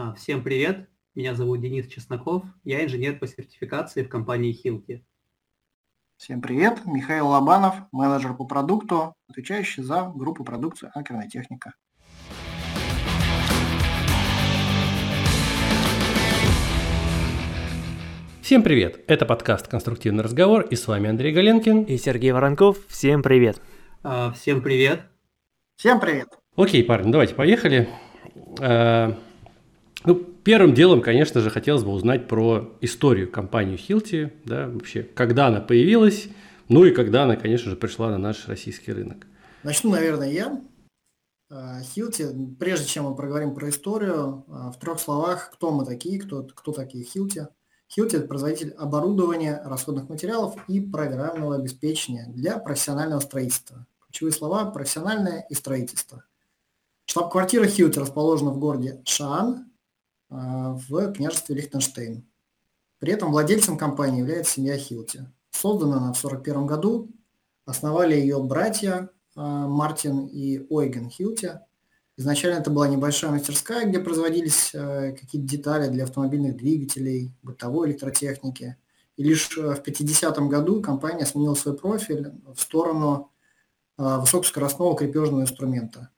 А, Всем привет, меня зовут Денис Чесноков, я инженер по сертификации в компании Хилки. Всем привет, Михаил Лобанов, менеджер по продукту, отвечающий за группу продукции «Анкерная техника». Всем привет! Это подкаст «Конструктивный разговор» и с вами Андрей Галенкин. И Сергей Воронков. Всем привет! А, Всем привет. Всем привет! Окей, парни, давайте поехали. А, ну, первым делом, конечно же, хотелось бы узнать про историю компании Hilti, да, вообще, когда она появилась, ну и когда она, конечно же, пришла на наш российский рынок. Начну, наверное, я. Хилти, прежде чем мы проговорим про историю, а, в трех словах, кто мы такие, кто, кто такие Хилти. Хилти – это производитель оборудования, расходных материалов и программного обеспечения для профессионального строительства. Ключевые слова – профессиональное и строительство. Штаб-квартира Хилти расположена в городе Шаан а, в княжестве Лихтенштейн. При этом владельцем компании является семья Хилти. Создана она в 1941 году, основали ее братья а, Мартин и Ойген Хилти – Изначально это была небольшая мастерская, где производились э, какие-то детали для автомобильных двигателей, бытовой электротехники. И лишь в 50-м году компания сменила свой профиль в сторону высокоскоростного крепежного инструмента.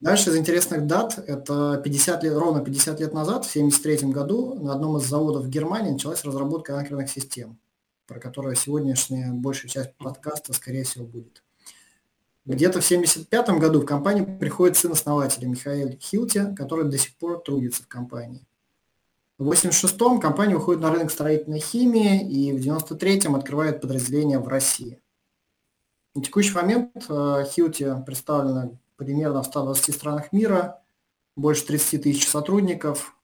Дальше из интересных дат, это 50 лет, ровно 50 лет назад, в 1973 году, на одном из заводов в Германии началась разработка анкерных систем, про которую сегодняшняя большая часть подкаста, скорее всего, будет. Где-то в 1975 году в компанию приходит сын основателя Михаил Хилти, который до сих пор трудится в компании. В 1986-м компания уходит на рынок строительной химии и в 1993-м открывает подразделение в России. На текущий момент э, Хилти представлена примерно в 120 странах мира, больше 30 тысяч сотрудников.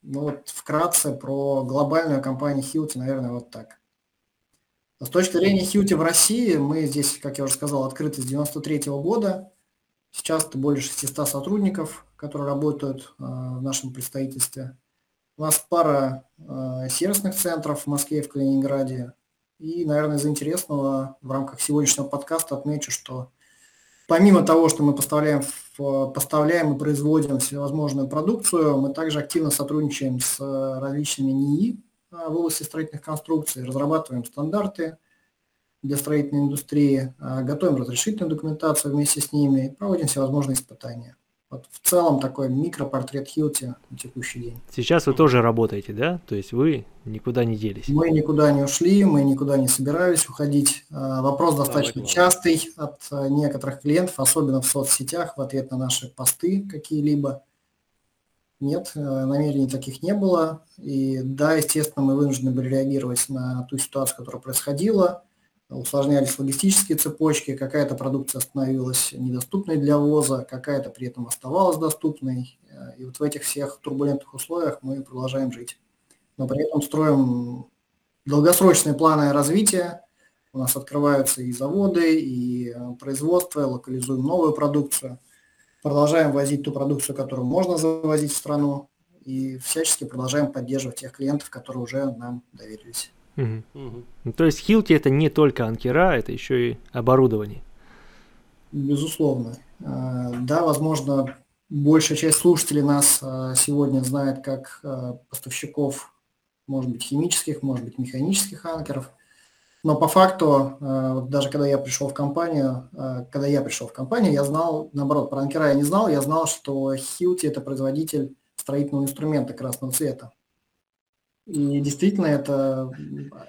Ну вот вкратце про глобальную компанию Хилти, наверное, вот так. С точки зрения Хьюти в России, мы здесь, как я уже сказал, открыты с 93 -го года. Сейчас это более 600 сотрудников, которые работают э, в нашем представительстве. У нас пара э, сервисных центров в Москве и в Калининграде. И, наверное, из интересного в рамках сегодняшнего подкаста отмечу, что помимо того, что мы поставляем, поставляем и производим всевозможную продукцию, мы также активно сотрудничаем с различными НИИ, а, в области строительных конструкций, разрабатываем стандарты для строительной индустрии, готовим разрешительную документацию вместе с ними, проводим всевозможные испытания. Вот в целом такой микропортрет Хилти на текущий день. Сейчас вы тоже работаете, да? То есть вы никуда не делись? Мы никуда не ушли, мы никуда не собирались уходить. А, вопрос достаточно частый от некоторых клиентов, особенно в соцсетях, в ответ на наши посты какие-либо. Нет, э, намерений таких не было. И да, естественно, мы вынуждены были реагировать на ту ситуацию, которая происходила. Усложнялись логистические цепочки, какая-то продукция становилась недоступной для ввоза, какая-то при этом оставалась доступной. Э, и вот в этих всех турбулентных условиях мы продолжаем жить. Но при этом строим долгосрочные планы развития. У нас открываются и заводы, и э, производство, локализуем новую продукцию – продолжаем возить ту продукцию, которую можно завозить в страну, и всячески продолжаем поддерживать тех клиентов, которые уже нам доверились. Угу. Угу. То есть Хилти это не только анкера, это еще и оборудование. Безусловно. А, да, возможно, большая часть слушателей нас а, сегодня знает как а, поставщиков, может быть, химических, может быть, механических анкеров – но по факту, даже когда я пришел в компанию, когда я пришел в компанию, я знал, наоборот, про анкера я не знал, я знал, что Hilti это производитель строительного инструмента красного цвета. И действительно, это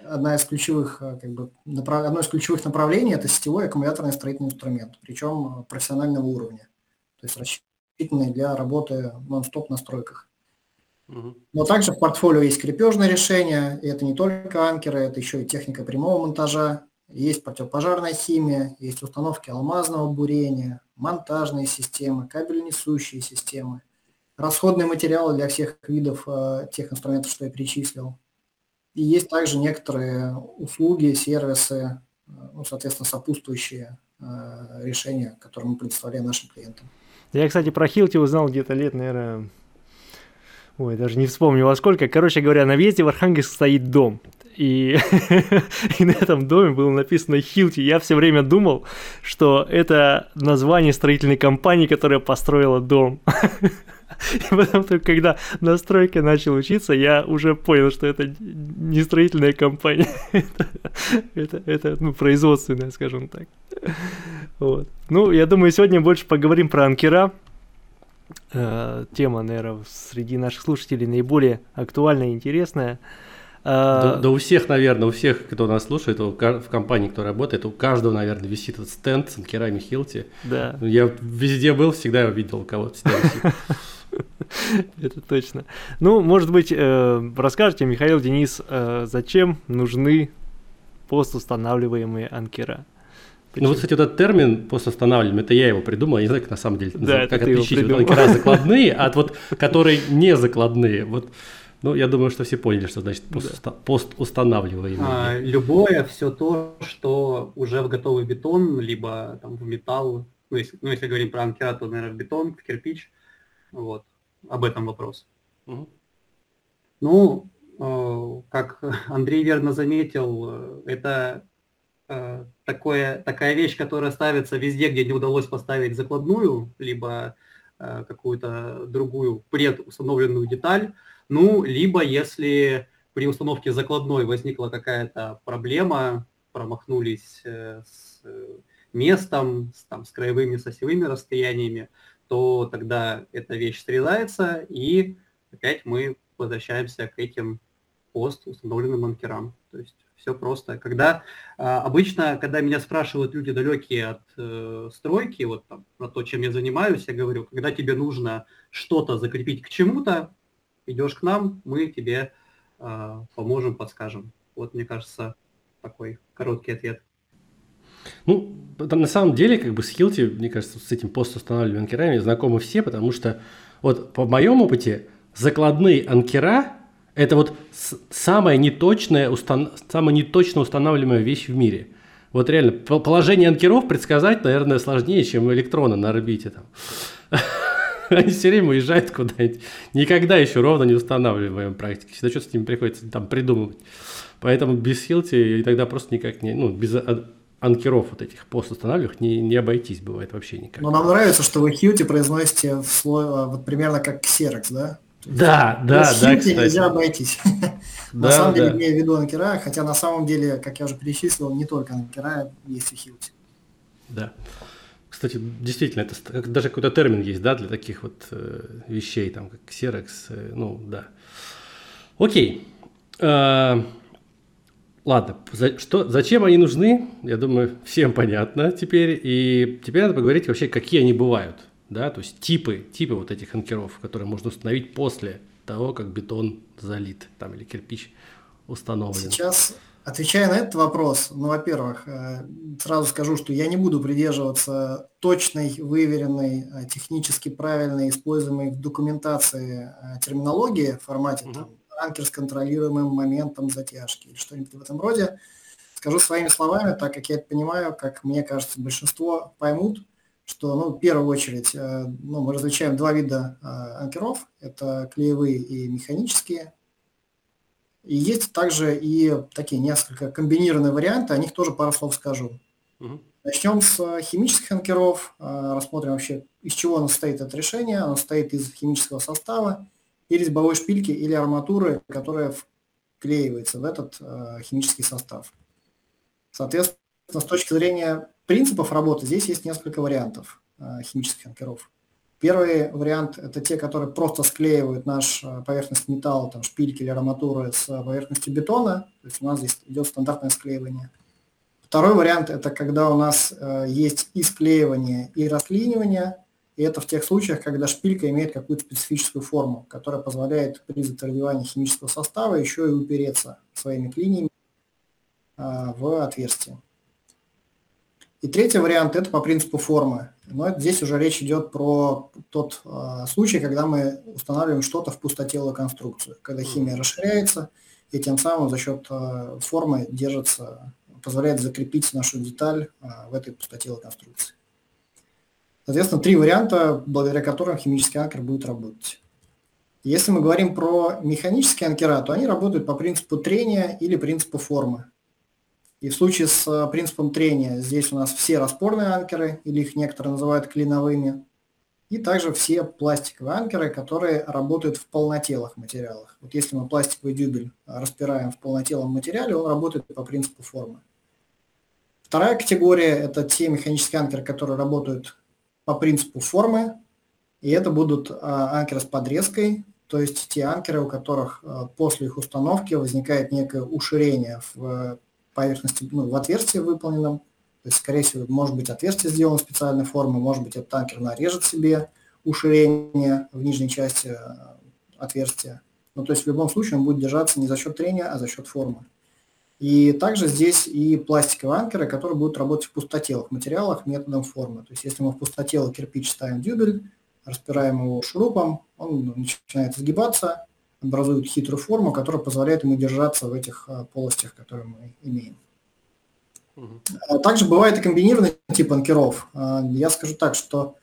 одна из ключевых, э, как бы, одно из ключевых направлений – это сетевой аккумуляторный строительный инструмент, причем профессионального уровня, то есть рассчитанный для работы нон-стоп на стройках. Но также в портфолио есть крепежное решение, и это не только анкеры, это еще и техника прямого монтажа, есть противопожарная химия, есть установки алмазного бурения, монтажные системы, кабельнесущие системы, расходные материалы для всех видов э, тех инструментов, что я перечислил. И есть также некоторые услуги, сервисы, э, ну, соответственно, сопутствующие э, решения, которые мы предоставляем нашим клиентам. Я, кстати, про Хилти узнал где-то лет, наверное, Ой, даже не вспомню во сколько. Короче говоря, на въезде в Архангельск стоит дом. И, и на этом доме было написано Хилти. Я все время думал, что это название строительной компании, которая построила дом. И потом, только когда на стройке начал учиться, я уже понял, что это не строительная компания. это, это, это ну, производственная, скажем так. Вот. Ну, я думаю, сегодня больше поговорим про анкера. Э, тема, наверное, среди наших слушателей наиболее актуальная и интересная. Да, да у всех, наверное, у всех, кто нас слушает, в компании, кто работает, у каждого, наверное, висит этот стенд с анкерами Хилти. Да. Я везде был, всегда его видел у кого-то Это точно. Ну, может быть, э, расскажите, Михаил, Денис, э, зачем нужны постустанавливаемые анкера? Ну вот, кстати, этот термин постустанавливаемый, это я его придумал, я не знаю, как на самом деле да, как отличить вот анкера закладные от вот, которые не закладные. Вот ну, я думаю, что все поняли, что значит пост, да. постустанавливаемый. А, любое все то, что уже в готовый бетон, либо там в металл, ну если, ну, если говорим про анкера, то, наверное, в бетон, в кирпич. Вот. Об этом вопрос. Угу. Ну, э, как Андрей верно заметил, это э, такое, такая вещь, которая ставится везде, где не удалось поставить закладную, либо э, какую-то другую предустановленную деталь. Ну, либо если при установке закладной возникла какая-то проблема, промахнулись с местом, с, там, с краевыми, с осевыми расстояниями, то тогда эта вещь срезается, и опять мы возвращаемся к этим пост установленным анкерам. То есть все просто. Когда а, обычно, когда меня спрашивают люди далекие от э, стройки, вот там, на то, чем я занимаюсь, я говорю, когда тебе нужно что-то закрепить к чему-то, идешь к нам, мы тебе э, поможем, подскажем. Вот, мне кажется, такой короткий ответ. Ну, на самом деле, как бы с Хилти, мне кажется, с этим постустанавливаемыми анкерами знакомы все, потому что вот по моему опыте закладные анкера – это вот самая неточная, устан... самая неточно устанавливаемая вещь в мире. Вот реально, положение анкеров предсказать, наверное, сложнее, чем электроны на орбите. Там. Они все время уезжают куда-нибудь. Никогда еще ровно не устанавливаем практике. Всегда что-то с ними приходится там придумывать. Поэтому без Хилти и тогда просто никак не, ну, без анкеров вот этих пост-устанавливаемых не, не обойтись бывает вообще никак. Но нам нравится, что вы Хьюти произносите в слой, а, вот примерно как Xerox, да? Да, да, Без да, кстати. нельзя обойтись. на самом деле, имею в виду анкера, хотя на самом деле, как я уже перечислил, не только анкера есть и Хьюти. Да. Кстати, действительно, это даже какой-то термин есть, да, для таких вот э, вещей, там, как Xerox, э, ну, да. Окей. Э, Ладно, за, что, зачем они нужны, я думаю, всем понятно теперь. И теперь надо поговорить вообще, какие они бывают. Да? То есть типы, типы вот этих анкеров, которые можно установить после того, как бетон залит там, или кирпич установлен. Сейчас, отвечая на этот вопрос, ну, во-первых, э, сразу скажу, что я не буду придерживаться точной, выверенной, э, технически правильной, используемой в документации э, терминологии в формате угу. там, анкер с контролируемым моментом затяжки или что-нибудь в этом роде. Скажу своими словами, так как я это понимаю, как мне кажется, большинство поймут, что, ну, в первую очередь, э, ну, мы различаем два вида э, анкеров. Это клеевые и механические. И есть также и такие несколько комбинированные варианты, о них тоже пару слов скажу. Угу. Начнем с химических анкеров, э, рассмотрим вообще, из чего оно состоит это решение. Оно состоит из химического состава, и резьбовой шпильки или арматуры, которая вклеивается в этот э, химический состав. Соответственно, с точки зрения принципов работы здесь есть несколько вариантов э, химических анкеров. Первый вариант – это те, которые просто склеивают наш э, поверхность металла, там, шпильки или арматуры с поверхностью бетона. То есть у нас здесь идет стандартное склеивание. Второй вариант – это когда у нас э, есть и склеивание, и расклинивание, и это в тех случаях, когда шпилька имеет какую-то специфическую форму, которая позволяет при затвердевании химического состава еще и упереться своими клиниями а, в отверстие. И третий вариант – это по принципу формы. Но здесь уже речь идет про тот а, случай, когда мы устанавливаем что-то в пустотелую конструкцию, когда химия расширяется, и тем самым за счет а, формы держится, позволяет закрепить нашу деталь а, в этой пустотелой конструкции. Соответственно, три варианта, благодаря которым химический анкер будет работать. Если мы говорим про механические анкера, то они работают по принципу трения или принципу формы. И в случае с э, принципом трения здесь у нас все распорные анкеры, или их некоторые называют клиновыми, и также все пластиковые анкеры, которые работают в полнотелых материалах. Вот если мы пластиковый дюбель распираем в полнотелом материале, он работает по принципу формы. Вторая категория – это те механические анкеры, которые работают по принципу формы, и это будут а, анкеры с подрезкой, то есть те анкеры, у которых а, после их установки возникает некое уширение в поверхности, ну, в отверстии выполненном, то есть, скорее всего, может быть отверстие сделано специальной формы, может быть, этот танкер нарежет себе уширение в нижней части э, отверстия. Ну, то есть в любом случае он будет держаться не за счет трения, а за счет формы. И также здесь и пластиковые анкеры, которые будут работать в пустотелых материалах методом формы. То есть если мы в пустотелый кирпич ставим дюбель, распираем его шурупом, он начинает сгибаться, образует хитрую форму, которая позволяет ему держаться в этих э, полостях, которые мы имеем. Угу. Также бывает и комбинированный тип анкеров. А, я скажу так, что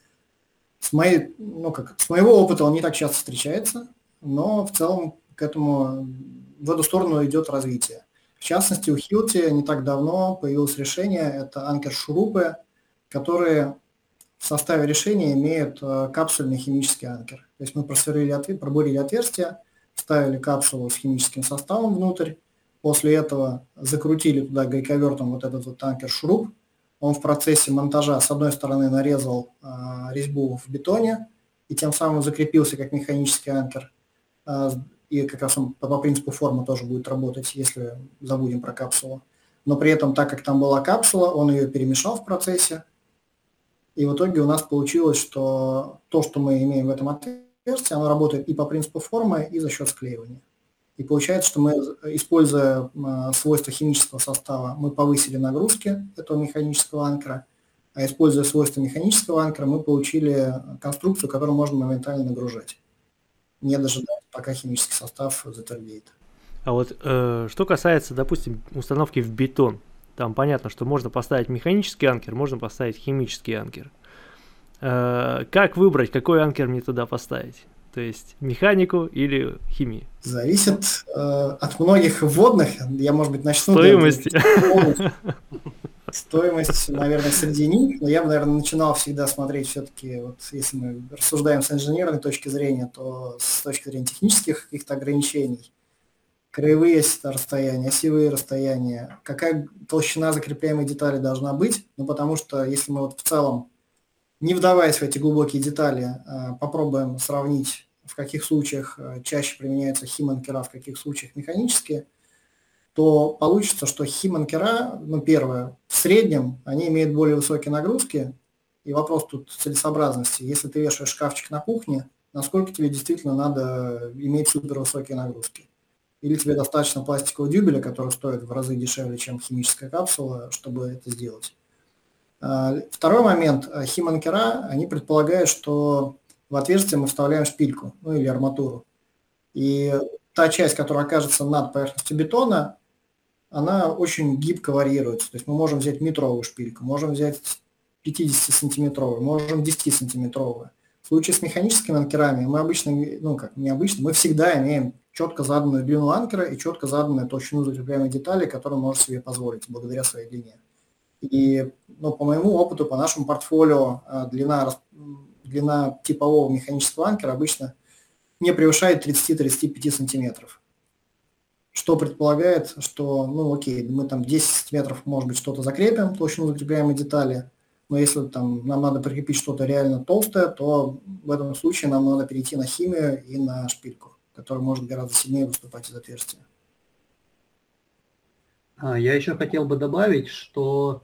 с, моей, ну как, с моего опыта он не так часто встречается, но в целом к этому в эту сторону идет развитие. В частности, у Хилти не так давно появилось решение, это анкер-шурупы, которые в составе решения имеют э, капсульный химический анкер. То есть мы просверлили, пробурили отверстие, вставили капсулу с химическим составом внутрь, После этого закрутили туда гайковертом вот этот вот танкер шуруп. Он в процессе монтажа с одной стороны нарезал а, резьбу в бетоне и тем самым закрепился как механический анкер. А, и как раз он по, принципу формы тоже будет работать, если забудем про капсулу. Но при этом, так как там была капсула, он ее перемешал в процессе. И в итоге у нас получилось, что то, что мы имеем в этом отверстии, оно работает и по принципу формы, и за счет склеивания. И получается, что мы, используя а, свойства химического состава, мы повысили нагрузки этого механического анкера, а используя свойства механического анкера, мы получили конструкцию, которую можно моментально нагружать, не дожидаясь, пока химический состав затвердеет. А вот э, что касается, допустим, установки в бетон, там понятно, что можно поставить механический анкер, можно поставить химический анкер. Э, как выбрать, какой анкер мне туда поставить? То есть механику или химию? Зависит э, от многих вводных. Я, может быть, начну... Стоимости. Стоимость, наверное, среди них. Но я бы, наверное, начинал всегда смотреть все-таки, вот если мы рассуждаем с инженерной точки зрения, то с точки зрения технических каких-то ограничений. Краевые расстояния, осевые расстояния, какая толщина закрепляемой детали должна быть. Ну, потому что если мы вот в целом не вдаваясь в эти глубокие детали, э, попробуем сравнить, в каких случаях э, чаще применяются химанкера, в каких случаях механические, то получится, что химанкера, ну, первое, в среднем они имеют более высокие нагрузки, и вопрос тут целесообразности. Если ты вешаешь шкафчик на кухне, насколько тебе действительно надо иметь супервысокие нагрузки? Или тебе достаточно пластикового дюбеля, который стоит в разы дешевле, чем химическая капсула, чтобы это сделать? А, второй момент. Химанкера, они предполагают, что в отверстие мы вставляем шпильку, ну или арматуру. И та часть, которая окажется над поверхностью бетона, она очень гибко варьируется. То есть мы можем взять метровую шпильку, можем взять 50-сантиметровую, можем 10-сантиметровую. В случае с механическими анкерами мы обычно, ну как не обычно, мы всегда имеем четко заданную длину анкера и четко заданную толщину закрепляемой детали, которую можем себе позволить благодаря своей длине. И ну, по моему опыту, по нашему портфолио, а, длина, длина типового механического анкера обычно не превышает 30-35 сантиметров. Что предполагает, что, ну окей, мы там 10 сантиметров, может быть, что-то закрепим, толщину закрепляемой детали, но если там нам надо прикрепить что-то реально толстое, то в этом случае нам надо перейти на химию и на шпильку, которая может гораздо сильнее выступать из отверстия. А, я еще хотел бы добавить, что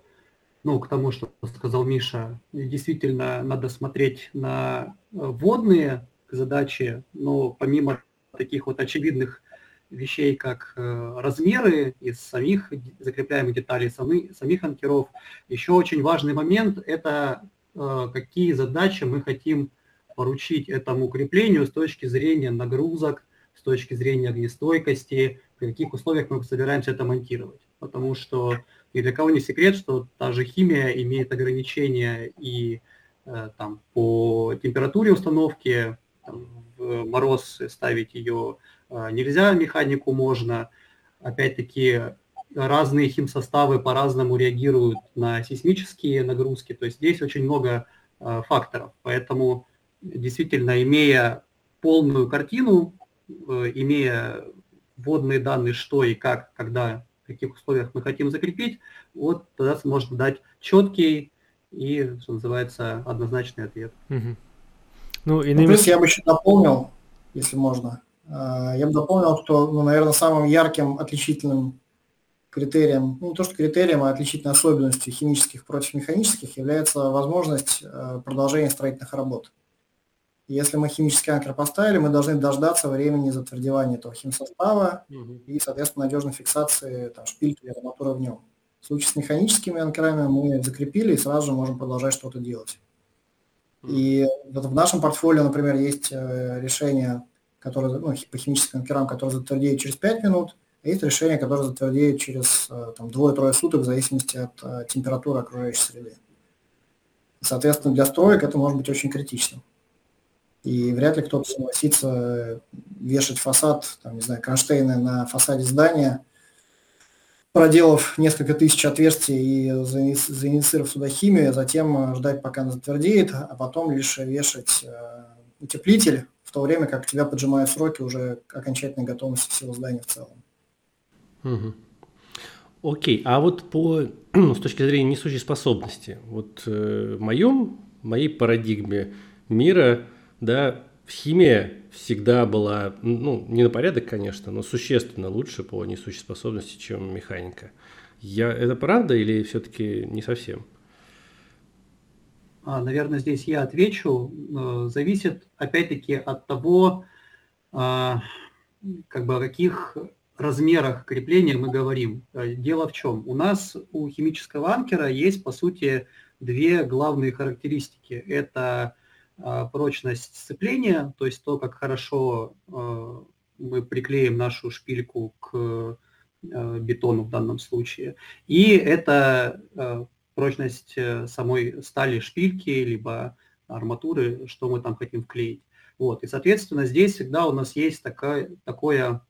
ну, к тому, что сказал Миша, действительно надо смотреть на э, водные задачи, но помимо таких вот очевидных вещей, как э, размеры из самих закрепляемых деталей, самих, самих анкеров, еще очень важный момент – это э, какие задачи мы хотим поручить этому укреплению с точки зрения нагрузок, с точки зрения огнестойкости, при каких условиях мы собираемся это монтировать. Потому что ни для кого не секрет, что та же химия имеет ограничения и э, там, по температуре установки, там, в мороз ставить ее нельзя, механику можно. Опять-таки разные химсоставы по-разному реагируют на сейсмические нагрузки. То есть здесь очень много факторов. Поэтому действительно, имея полную картину, имея вводные данные, что и как, когда, в каких условиях мы хотим закрепить, вот тогда можно дать четкий и, что называется, однозначный ответ. Угу. Ну, и ну, плюс я бы еще дополнил, если можно. А, я бы дополнил, что, ну, наверное, самым ярким отличительным критерием, ну, не то что критерием, а отличительной особенностью химических против механических является возможность э, продолжения строительных работ. Если мы химический анкер поставили, мы должны дождаться времени затвердевания этого химсостава угу. и, соответственно, надежной фиксации там, шпильки или арматуры в нем. В случае с механическими анкерами мы закрепили и сразу же можем продолжать что-то делать. И вот в нашем портфолио, например, есть э, решение, которое, ну, по химическим анкерам, которое затвердеет через 5 минут, а есть решение, которое затвердеет через э, там, двое-трое суток в зависимости от э, температуры окружающей среды. Соответственно, для строек это может быть очень критичным. И вряд ли кто-то согласится вешать фасад, там, не знаю, кронштейны на фасаде здания, проделав несколько тысяч отверстий и заинициировав сюда химию, а затем ждать, пока она затвердеет, а потом лишь вешать э, утеплитель, то время как тебя поджимают сроки уже окончательной готовности всего здания в целом. Угу. Окей, а вот по, с точки зрения несущей способности, вот э, в моем, моей парадигме мира – да, химия всегда была, ну, не на порядок, конечно, но существенно лучше по несущей способности, чем механика. Я, это правда или все-таки не совсем? А, наверное, здесь я отвечу. Э, зависит, опять-таки, от того, а, как бы о каких размерах крепления мы говорим. Э, дело в чем? У нас у химического анкера есть, по сути, две главные характеристики. Это а, прочность сцепления, то есть то, как хорошо а, мы приклеим нашу шпильку к бетону в данном случае. И это прочность э, самой стали шпильки, либо арматуры, что мы там хотим вклеить. Вот. И, соответственно, здесь всегда у нас есть такое, такое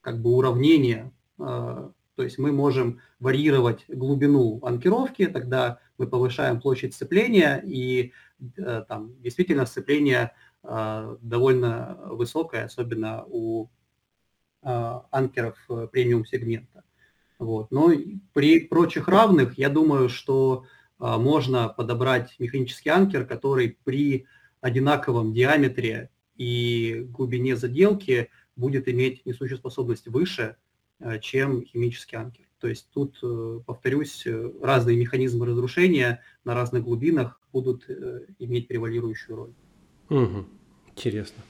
как бы уравнение. То есть мы можем варьировать глубину анкировки, тогда мы повышаем площадь сцепления, и Э, там действительно сцепление э, довольно высокое, особенно у э, анкеров премиум сегмента. Вот. Но при прочих равных, я думаю, что можно подобрать механический анкер, который при одинаковом диаметре и глубине заделки будет иметь несущую способность выше, чем химический анкер. То есть тут, э, повторюсь, э, разные механизмы разрушения на разных глубинах будут э, иметь превалирующую роль. Угу. Интересно.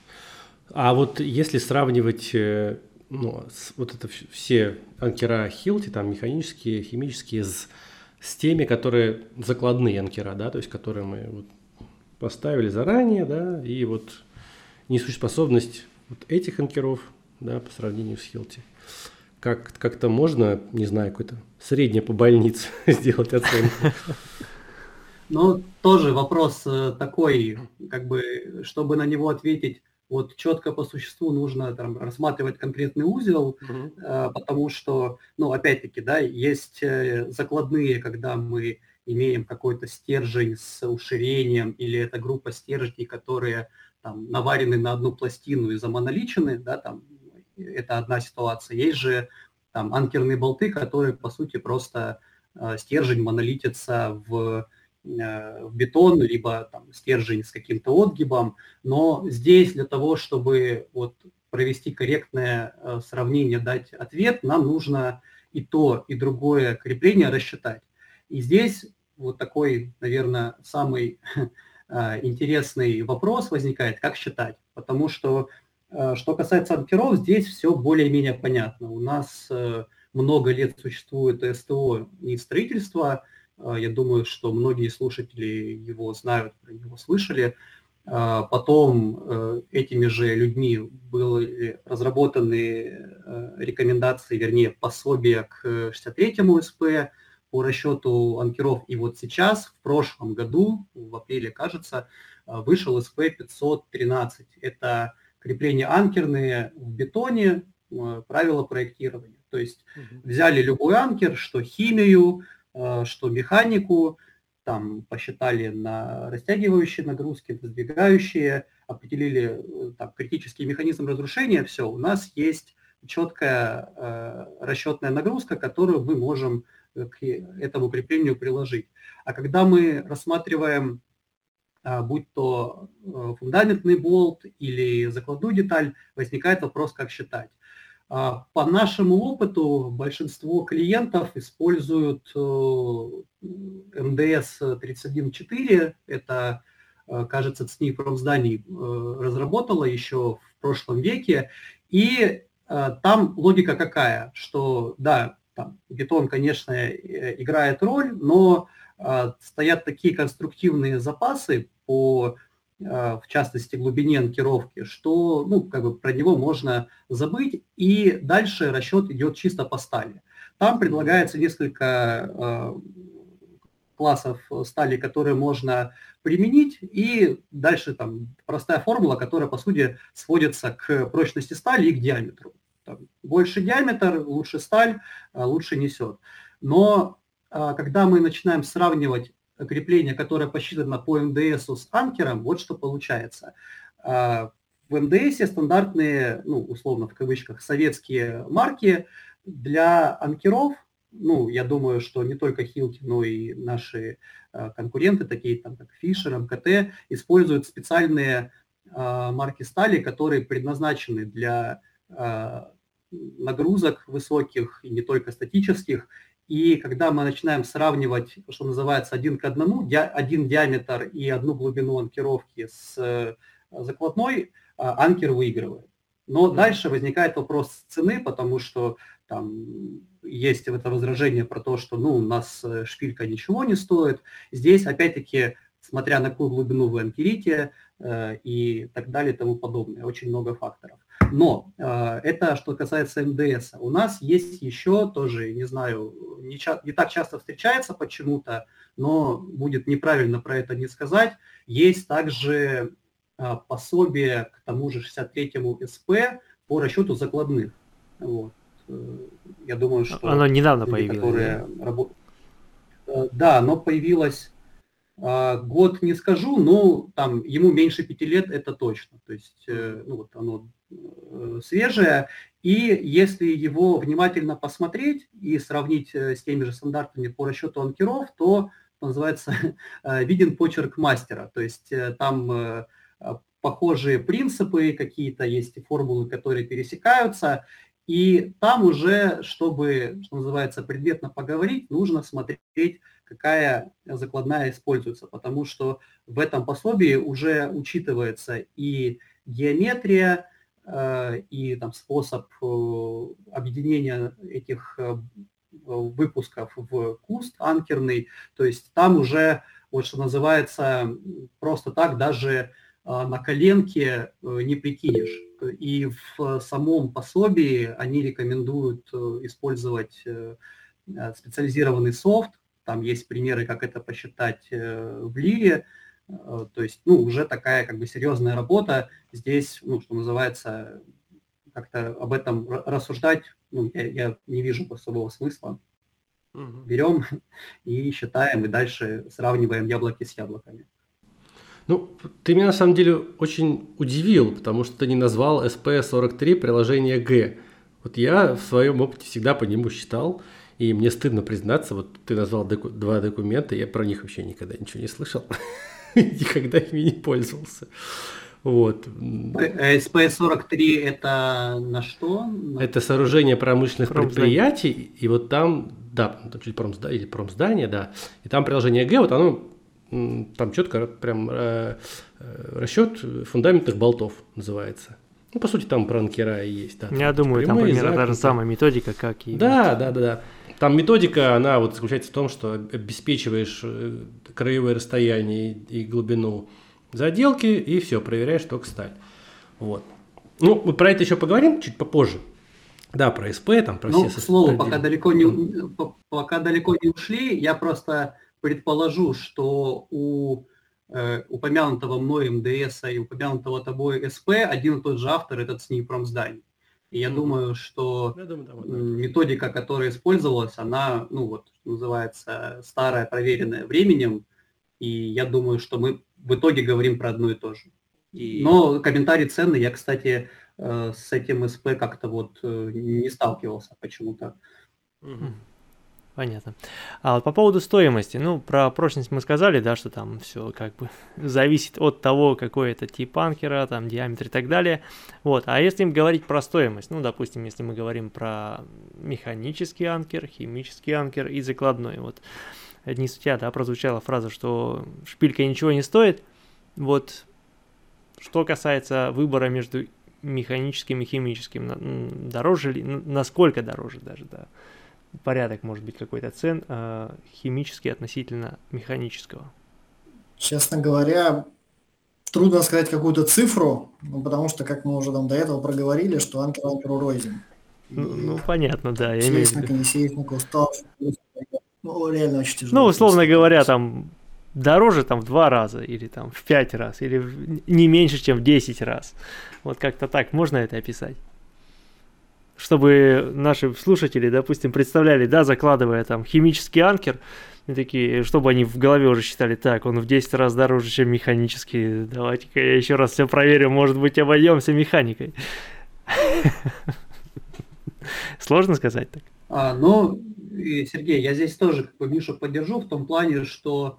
А вот если сравнивать ну, вот это все анкера Хилти, там механические, химические, с, с теми, которые закладные анкера, да, то есть которые мы вот поставили заранее, да, и вот несущая способность вот этих анкеров, да, по сравнению с Хилти как, как-то можно, не знаю, какое-то среднее по больнице сделать оценку? Ну, тоже вопрос э, такой, как бы, чтобы на него ответить вот четко по существу нужно там рассматривать конкретный узел, угу. э, потому что, ну, опять-таки, да, есть э, закладные, когда мы имеем какой-то стержень с уширением, или это группа стержней, которые там наварены на одну пластину и замоноличены, да, там это одна ситуация. Есть же там анкерные болты, которые, по сути, просто э, стержень монолитится в, в бетон, либо там стержень с каким-то отгибом. Но здесь для того, чтобы вот провести корректное э, сравнение, дать ответ, нам нужно и то, и другое крепление рассчитать. И здесь вот такой, наверное, самый интересный вопрос возникает, как считать. Потому что Э, что касается анкеров, здесь все более-менее понятно. У нас э, много лет существует СТО и строительство. Э, я думаю, что многие слушатели его знают, про него слышали. Потом этими же людьми были разработаны рекомендации, вернее, пособия к 63-му СП по расчету анкеров. И вот сейчас, в прошлом году, в апреле, кажется, вышел СП 513. Это крепления анкерные в бетоне, правила проектирования. То есть взяли любой анкер, что химию, что механику, там посчитали на растягивающие нагрузки, сдвигающие, определили там, критический механизм разрушения, все, у нас есть четкая э, расчетная нагрузка, которую мы можем к этому креплению приложить. А когда мы рассматриваем, а, будь то э, фундаментный болт или закладную деталь, возникает вопрос, как считать. А, по нашему опыту большинство клиентов используют МДС э, 31.4, это, э, кажется, ЦНИ промзданий разработала еще в прошлом веке, и там логика какая, что да, там, бетон, конечно, э, играет роль, но э, стоят такие конструктивные запасы по, э, в частности, глубине анкировки, что ну, как бы про него можно забыть, и дальше расчет идет чисто по стали. Там предлагается несколько э, классов стали, которые можно применить, и дальше там простая формула, которая, по сути, сводится к прочности стали и к диаметру. Там, больше диаметр, лучше сталь, а, лучше несет. Но а, когда мы начинаем сравнивать крепление, которое посчитано по МДС с анкером, вот что получается. А, в МДС стандартные, ну, условно в кавычках, советские марки для анкеров, ну, я думаю, что не только Хилки, но и наши конкуренты, такие там, как Fisher, МКТ, используют специальные марки стали, которые предназначены для нагрузок высоких, и не только статических. И когда мы начинаем сравнивать, что называется, один к одному, один диаметр и одну глубину анкировки с э, закладной, а, анкер выигрывает. Но дальше возникает вопрос цены, потому что там есть это возражение про то, что ну, у нас э, шпилька ничего не стоит. Здесь, опять-таки, смотря на какую глубину вы анкерите э, и так далее и тому подобное, очень много факторов. Но э, это что касается МДС. У нас есть еще тоже, не знаю, не, ча- не так часто встречается почему-то, но будет неправильно про это не сказать. Есть также э, пособие к тому же 63-му СП по расчету закладных. Вот. Э, я думаю, что... Оно недавно люди, появилось. Которые да? Э, да, оно появилось а, год не скажу, но там ему меньше пяти лет, это точно. То есть, э, ну вот оно э, свежее. И если его внимательно посмотреть и сравнить э, с теми же стандартами по расчету анкеров, то называется виден почерк мастера. То есть там похожие принципы, какие-то есть формулы, которые пересекаются. И там уже, чтобы, что называется, предметно поговорить, нужно смотреть какая закладная используется, потому что в этом пособии уже учитывается и геометрия, э, и там способ э, объединения этих э, выпусков в куст анкерный, то есть там уже, вот что называется, просто так даже на коленке не прикинешь. И в самом пособии они рекомендуют использовать специализированный софт, там есть примеры, как это посчитать э, в Лире. Э, то есть, ну, уже такая как бы серьезная работа. Здесь, ну, что называется, как-то об этом рассуждать, ну, я, я не вижу особого смысла. Угу. Берем и считаем, и дальше сравниваем яблоки с яблоками. Ну, ты меня на самом деле очень удивил, потому что ты не назвал SP43 приложение G. Вот я в своем опыте всегда по нему считал, и мне стыдно признаться, вот ты назвал доку- два документа, я про них вообще никогда ничего не слышал, никогда ими не пользовался. Вот. СП-43 это на что? Это сооружение промышленных предприятий, и вот там, да, там чуть промздание, или промздание, да, и там приложение Г, вот оно, там четко прям э, э, расчет фундаментных болтов называется. Ну, по сути, там про анкера и есть. Да, Я думаю, там примерно та же самая методика, как и... Да, да, да, да. Там методика, она вот заключается в том, что обеспечиваешь э, краевое расстояние и глубину заделки, и все, проверяешь только сталь. Вот. Ну, мы про это еще поговорим чуть попозже. Да, про СП, там, про ну, все... к слову, пока далеко, не, пока далеко не ушли, я просто предположу, что у э, упомянутого мной МДС и упомянутого тобой СП один и тот же автор, этот СНИПромздание. И я думаю, что я думаю, да, методика, которая использовалась, она, ну вот, называется старая, проверенная временем, и я думаю, что мы в итоге говорим про одно и то же. И... Но комментарий ценный. Я, кстати, э, с этим СП как-то вот э, не сталкивался почему-то. Понятно. А вот по поводу стоимости, ну, про прочность мы сказали, да, что там все как бы зависит от того, какой это тип анкера, там, диаметр и так далее. Вот, а если говорить про стоимость, ну, допустим, если мы говорим про механический анкер, химический анкер и закладной, вот, не у тебя, да, прозвучала фраза, что шпилька ничего не стоит, вот, что касается выбора между механическим и химическим, дороже ли, насколько дороже даже, да, порядок может быть какой-то цен э, химический относительно механического? Честно говоря, трудно сказать какую-то цифру, ну, потому что, как мы уже там до этого проговорили, что анкер анкеру рознь. Ну, ну, понятно, да. Я в виду. не сейсмика, устав, ну, реально очень тяжело. Ну, условно говоря, там дороже там в два раза, или там в пять раз, или не меньше, чем в десять раз. Вот как-то так можно это описать? Чтобы наши слушатели, допустим, представляли, да, закладывая там химический анкер, и такие, чтобы они в голове уже считали, так, он в 10 раз дороже, чем механический, давайте-ка я еще раз все проверю, может быть, обойдемся механикой. Сложно сказать так? А, ну, Сергей, я здесь тоже как бы Мишу поддержу в том плане, что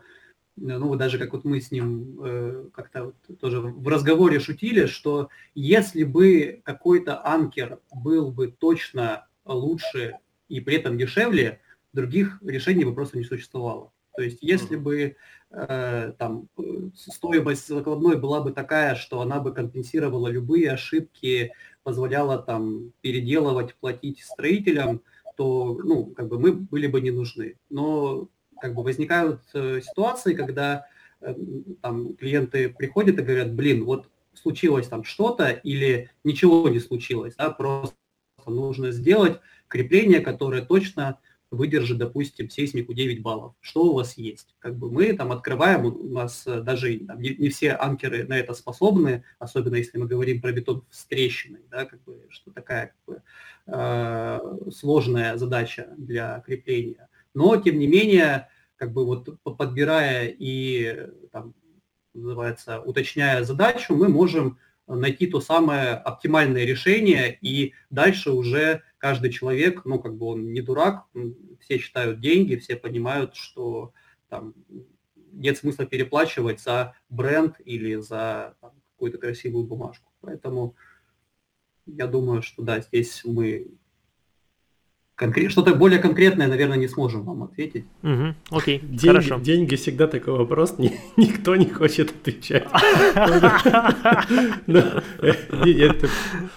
ну, даже как вот мы с ним э, как-то вот тоже в разговоре шутили, что если бы какой-то анкер был бы точно лучше и при этом дешевле, других решений бы просто не существовало. То есть если бы э, там стоимость закладной была бы такая, что она бы компенсировала любые ошибки, позволяла там переделывать, платить строителям, то ну, как бы мы были бы не нужны. Но как бы возникают э, ситуации, когда э, там клиенты приходят и говорят, блин, вот случилось там что-то или ничего не случилось, да, просто нужно сделать крепление, которое точно выдержит, допустим, сейсмику 9 баллов. Что у вас есть? Как бы мы там открываем, у нас э, даже там, не, не все анкеры на это способны, особенно если мы говорим про бетон с трещиной, да, как бы, что такая как бы, э, сложная задача для крепления но тем не менее, как бы вот подбирая и там, называется, уточняя задачу, мы можем найти то самое оптимальное решение, и дальше уже каждый человек, ну, как бы он не дурак, все считают деньги, все понимают, что там нет смысла переплачивать за бренд или за там, какую-то красивую бумажку. Поэтому я думаю, что да, здесь мы конкрет... что-то более конкретное, наверное, не сможем вам ответить. Угу, окей, деньги, хорошо. Деньги всегда такой вопрос, никто не хочет отвечать.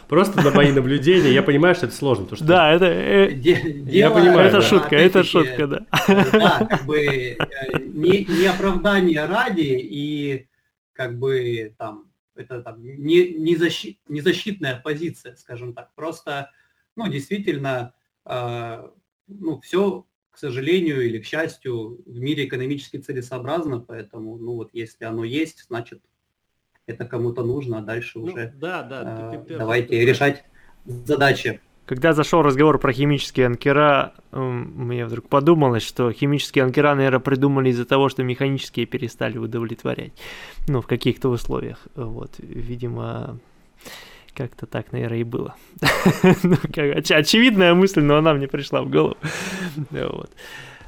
Просто на мои наблюдения, я понимаю, что это сложно. Да, это... Э, я понимаю. Это шутка, это шутка, да. Да, как бы э, не оправдание ради и как бы там это там не, не, защит, не защитная позиция, скажем так. Просто, ну, действительно, ну, все, к сожалению или к счастью, в мире экономически целесообразно, поэтому, ну вот, если оно есть, значит, это кому-то нужно, а дальше ну, уже да, да, э, ты, ты, давайте ты, решать задачи. Когда зашел разговор про химические анкера, мне вдруг подумалось, что химические анкера, наверное, придумали из-за того, что механические перестали удовлетворять. Ну, в каких-то условиях. Вот, видимо, как-то так, наверное, и было. ну, как, оч- очевидная мысль, но она мне пришла в голову. вот.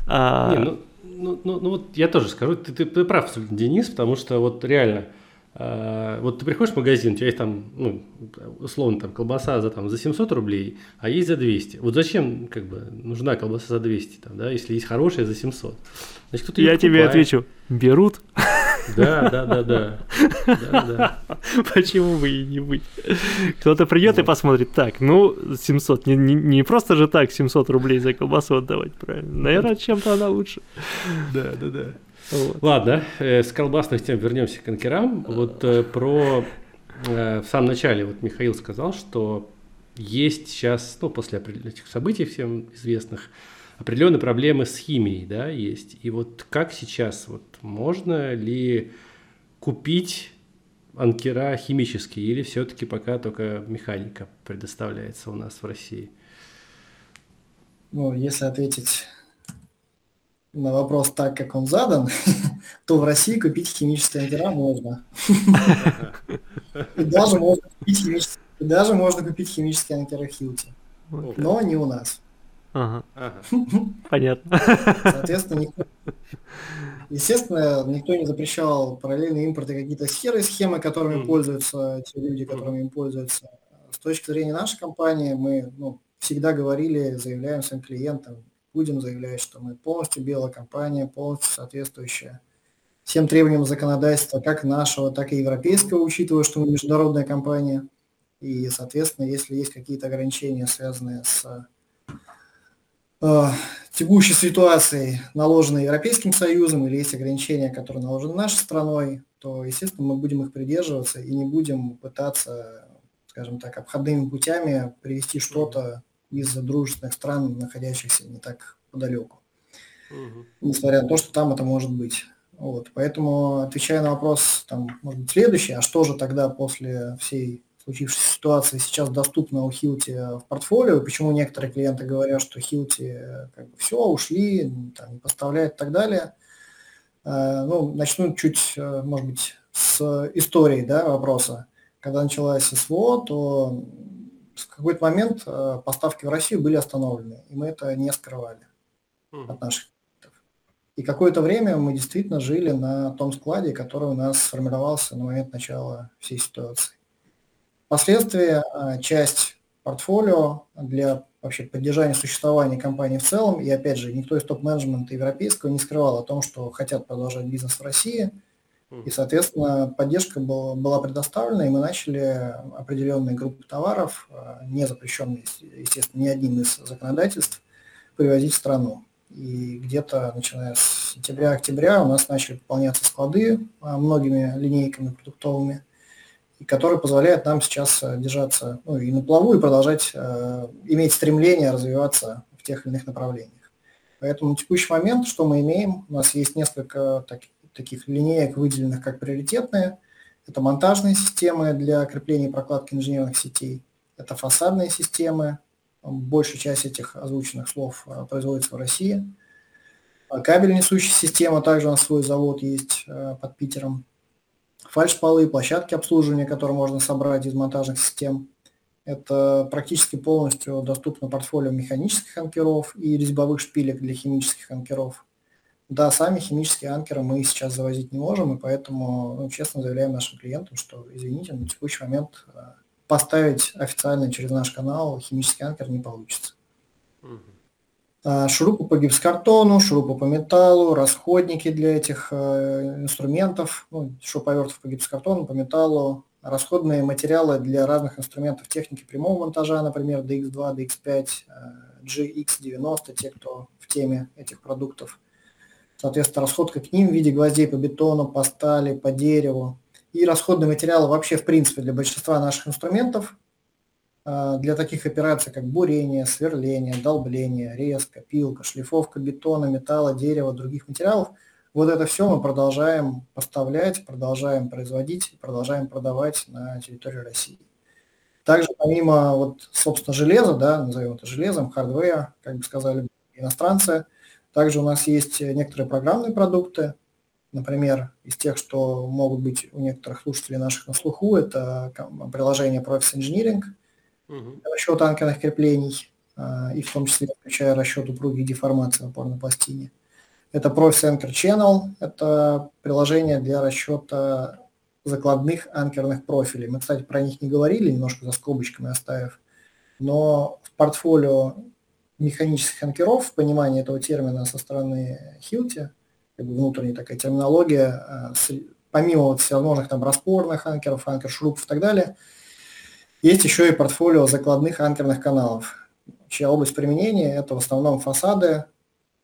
а... Не, ну, ну, ну, ну вот я тоже скажу, ты, ты, ты прав, Денис, потому что вот реально, э, вот ты приходишь в магазин, у тебя есть там, ну, условно, там колбаса за, там, за 700 рублей, а есть за 200. Вот зачем, как бы, нужна колбаса за 200, там, да, если есть хорошая за 700? Значит, кто-то Я тебе отвечу, берут. Да, да, да, да. да, да. Почему бы и не быть? Кто-то придет вот. и посмотрит, так, ну, 700, не, не, не просто же так 700 рублей за колбасу отдавать, правильно? Наверное, чем-то она лучше. Да, да, да. Вот. Ладно, э, с колбасных тем вернемся к конкерам. Вот э, про... Э, в самом начале вот Михаил сказал, что есть сейчас, ну, после этих событий всем известных, определенные проблемы с химией, да, есть. И вот как сейчас, вот можно ли купить анкера химические или все-таки пока только механика предоставляется у нас в России? Ну, если ответить на вопрос так, как он задан, то в России купить химические анкера можно. И даже можно купить химические, даже можно купить химические анкеры Хилти. Но не у нас. Ага. Понятно. Соответственно, никто, естественно, никто не запрещал параллельные импорты какие-то схеры, схемы, которыми mm. пользуются те люди, которыми им пользуются. С точки зрения нашей компании, мы ну, всегда говорили, заявляем своим клиентам, будем заявлять, что мы полностью белая компания, полностью соответствующая всем требованиям законодательства, как нашего, так и европейского, учитывая, что мы международная компания. И, соответственно, если есть какие-то ограничения, связанные с э, текущей ситуацией, наложенной Европейским Союзом, или есть ограничения, которые наложены нашей страной, то, естественно, мы будем их придерживаться и не будем пытаться, скажем так, обходными путями привести что-то из дружественных стран, находящихся не так подалеку. Угу. Несмотря на то, что там это может быть. Вот, поэтому, отвечая на вопрос, там, может быть, следующий, а что же тогда после всей случившейся ситуации сейчас доступно у Хилти в портфолио, почему некоторые клиенты говорят, что Хилти как бы все, ушли, там, не поставляют и так далее. Э, ну, начну чуть, э, может быть, с истории да, вопроса. Когда началась СВО, то в какой-то момент э, поставки в Россию были остановлены, и мы это не скрывали от наших клиентов. И какое-то время мы действительно жили на том складе, который у нас сформировался на момент начала всей ситуации. Впоследствии а, часть портфолио для вообще поддержания существования компании в целом, и опять же, никто из топ-менеджмента европейского не скрывал о том, что хотят продолжать бизнес в России, и, соответственно, поддержка была, была предоставлена, и мы начали определенные группы товаров, а, не запрещенные, естественно, ни одним из законодательств, привозить в страну. И где-то, начиная с сентября-октября, у нас начали пополняться склады а, многими линейками продуктовыми, и который позволяет нам сейчас э, держаться ну, и на плаву, и продолжать э, иметь стремление развиваться в тех или иных направлениях. Поэтому на текущий момент, что мы имеем, у нас есть несколько так, таких линеек, выделенных как приоритетные. Это монтажные системы для крепления и прокладки инженерных сетей, это фасадные системы, большая часть этих озвученных слов э, производится в России. Кабель несущая система, также у нас свой завод есть э, под Питером фальш-полы, площадки обслуживания, которые можно собрать из монтажных систем. Это практически полностью доступно портфолио механических анкеров и резьбовых шпилек для химических анкеров. Да, сами химические анкеры мы сейчас завозить не можем, и поэтому ну, честно заявляем нашим клиентам, что, извините, на текущий момент э, поставить официально через наш канал химический анкер не получится. Угу. А, шурупы по гипсокартону, шурупы по металлу, расходники для этих э, инструментов, ну, шуруповертов по гипсокартону, по металлу, расходные материалы для разных инструментов техники прямого монтажа, например, DX2, DX5, GX90, те, кто в теме этих продуктов. Соответственно, расходка к ним в виде гвоздей по бетону, по стали, по дереву. И расходные материалы вообще, в принципе, для большинства наших инструментов – для таких операций, как бурение, сверление, долбление, резка, пилка, шлифовка бетона, металла, дерева, других материалов, вот это все мы продолжаем поставлять, продолжаем производить, продолжаем продавать на территории России. Также помимо, вот, собственно, железа, да, назовем это железом, хардвея, как бы сказали иностранцы, также у нас есть некоторые программные продукты, например, из тех, что могут быть у некоторых слушателей наших на слуху, это приложение Profis Engineering – угу. расчет анкерных креплений, а, и в том числе включая расчет упругих деформаций в опорной пластине. Это Profis Anchor Channel, это приложение для расчета закладных анкерных профилей. Мы, кстати, про них не говорили, немножко за скобочками оставив, но в портфолио механических анкеров, в понимании этого термина со стороны Хилти, как бы внутренняя такая терминология, а, помимо вот всевозможных там распорных анкеров, анкер-шурупов и так далее – есть еще и портфолио закладных анкерных каналов, чья область применения – это в основном фасады,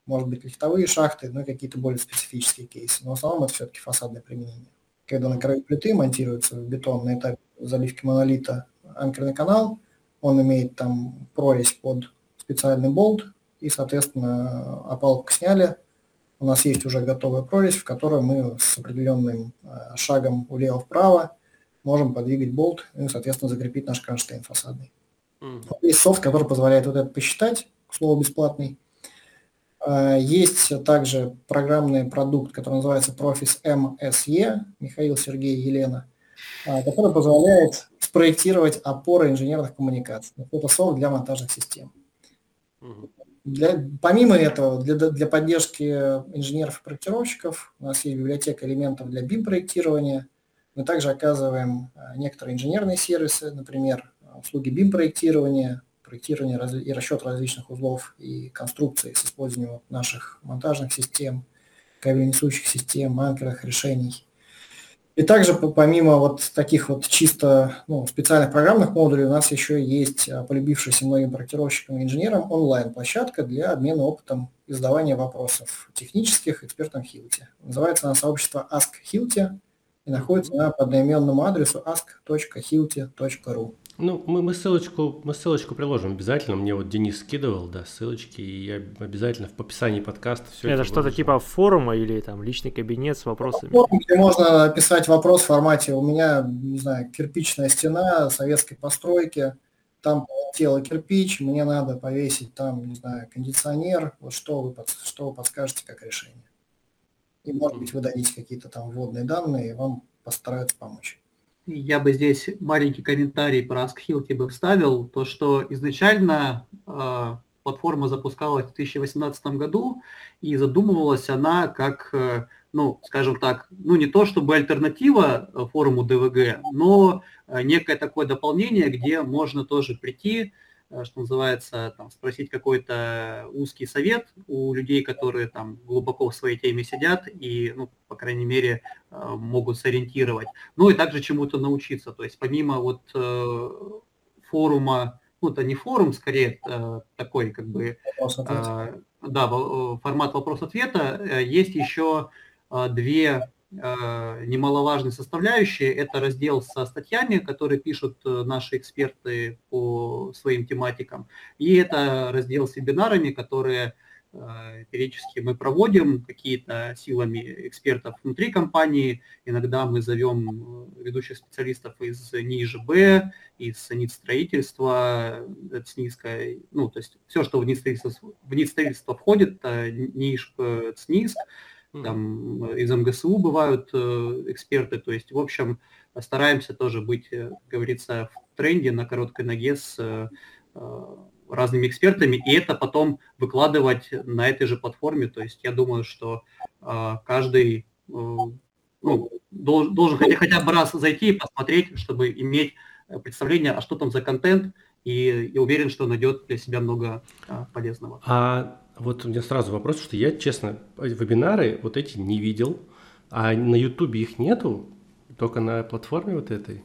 может быть, лифтовые шахты, ну и какие-то более специфические кейсы. Но в основном это все-таки фасадное применение. Когда на краю плиты монтируется в бетон на этапе заливки монолита анкерный канал, он имеет там прорезь под специальный болт, и, соответственно, опалубку сняли, у нас есть уже готовая прорезь, в которой мы с определенным э, шагом влево-вправо можем подвигать болт и, соответственно, закрепить наш кронштейн фасадный. Mm. Есть софт, который позволяет вот это посчитать, к слову, бесплатный. Э, есть также программный продукт, который называется Profis MSE, Михаил, Сергей, Елена, э, который позволяет спроектировать опоры инженерных коммуникаций. Это софт для монтажных систем. Для, помимо этого, для, для поддержки инженеров и проектировщиков у нас есть библиотека элементов для BIM-проектирования. Мы также оказываем э, некоторые инженерные сервисы, например, услуги BIM-проектирования, проектирование и расчет различных узлов и конструкций с использованием наших монтажных систем, кабельнесущих систем, анкерных решений. И также помимо вот таких вот чисто ну, специальных программных модулей у нас еще есть а, полюбившаяся многим проектировщикам и инженерам онлайн-площадка для обмена опытом и задавания вопросов технических экспертам Хилти. Называется она сообщество Ask Hilti и находится на одноименном адресу ask.hilti.ru. Ну, мы, мы, ссылочку, мы ссылочку приложим обязательно. Мне вот Денис скидывал, да, ссылочки, и я обязательно в описании подкаста все это. Это что-то типа форума или там личный кабинет с вопросами? Форум, где можно писать вопрос в формате «У меня, не знаю, кирпичная стена советской постройки, там тело кирпич, мне надо повесить там, не знаю, кондиционер, вот что вы, что вы подскажете как решение?» И, может быть, вы дадите какие-то там вводные данные, и вам постараются помочь. Я бы здесь маленький комментарий про AskHilti бы вставил, то что изначально э, платформа запускалась в 2018 году, и задумывалась она как, э, ну, скажем так, ну не то чтобы альтернатива форуму ДВГ, но э, некое такое дополнение, где можно тоже прийти, Э, что называется, там, спросить какой-то узкий совет у людей, которые там глубоко в своей теме сидят и, ну, по крайней мере, э, могут сориентировать. Ну и также чему-то научиться. То есть помимо вот э, форума, ну это не форум, скорее такой как бы, да, формат вопрос-ответа, есть еще две Э, немаловажной составляющей. Это раздел со статьями, которые пишут э, наши эксперты по своим тематикам. И это раздел с вебинарами, которые э, периодически мы проводим какие-то силами экспертов внутри компании. Иногда мы зовем ведущих специалистов из НИИЖБ, из НИД строительства, ЦНИСКа, ну, то есть все, что в НИД строительство, в НИД строительство входит, НИИЖ, ЦНИСК, там из МГСУ бывают э, эксперты, то есть, в общем, стараемся тоже быть, э, как говорится, в тренде на короткой ноге с э, разными экспертами, и это потом выкладывать на этой же платформе. То есть я думаю, что каждый ну, должен, должен хотя, хотя бы раз зайти и посмотреть, чтобы иметь представление, а что там за контент, и я уверен, что найдет для себя много полезного. А вот у меня сразу вопрос, что я, честно, вебинары вот эти не видел, а на Ютубе их нету, только на платформе вот этой.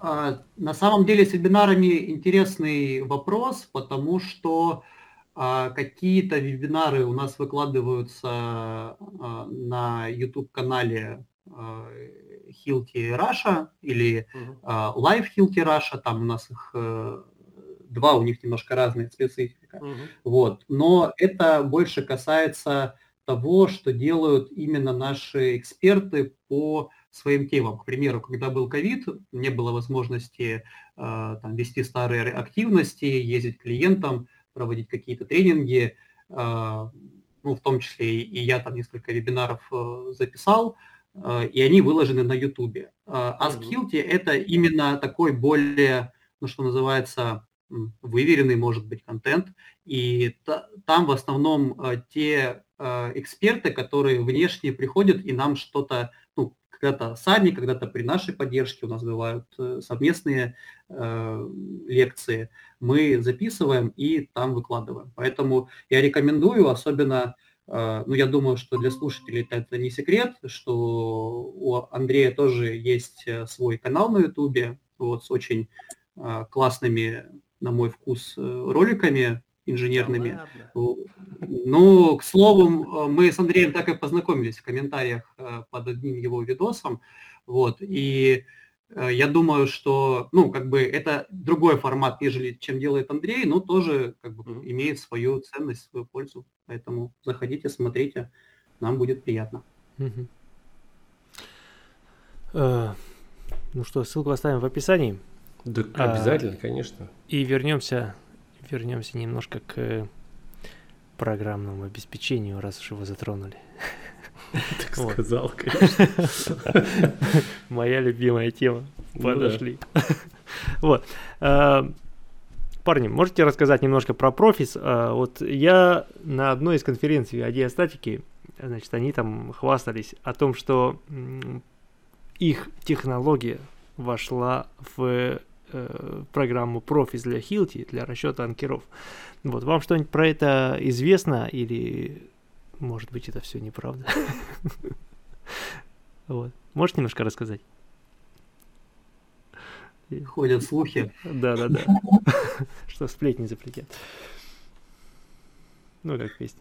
А, на самом деле с вебинарами интересный вопрос, потому что а, какие-то вебинары у нас выкладываются а, на YouTube-канале а, Hilti Russia или. Live Hilti Russia, там у нас их э, два, у них немножко разные специфика. Угу. Вот. Но это больше касается того, что делают именно наши эксперты по своим темам. К примеру, когда был ковид, не было возможности э, там, вести старые активности, ездить к клиентам, проводить какие-то тренинги, э, ну, в том числе и я там несколько вебинаров э, записал, э, и они выложены на YouTube. Э, Ask Hilti – это именно такой более, ну, что называется, выверенный может быть контент, и та, там в основном э, те э, эксперты, которые внешне приходят и нам что-то, ну, когда-то сами, когда-то при нашей поддержке у нас бывают э, совместные э, лекции, мы записываем и там выкладываем. Поэтому я рекомендую, особенно ну, я думаю, что для слушателей это не секрет, что у Андрея тоже есть свой канал на Ютубе, вот с очень классными на мой вкус, э, роликами инженерными. Да ну, к слову, э, мы с Андреем так и познакомились в комментариях э, под одним его видосом. Вот, и я думаю, что, ну, как бы это другой формат, нежели чем делает Андрей, но тоже как бы имеет свою ценность, свою пользу. Поэтому заходите, смотрите, нам будет приятно. Ну что, ссылку оставим в описании. Да, обязательно, uh, конечно. И вернемся, вернемся немножко к программному обеспечению, раз уж его затронули. Так сказал, конечно. Моя любимая тема. Ну Подошли. Вот. А, парни, можете рассказать немножко про профис? А, вот я на одной из конференций о диастатике, значит, они там хвастались о том, что их технология вошла в э, программу Профис для Хилти, для расчета анкеров. Вот, вам что-нибудь про это известно или может быть, это все неправда. Вот. Можешь немножко рассказать? Ходят слухи. Да, да, да. Что сплетни запретят. Ну, как есть.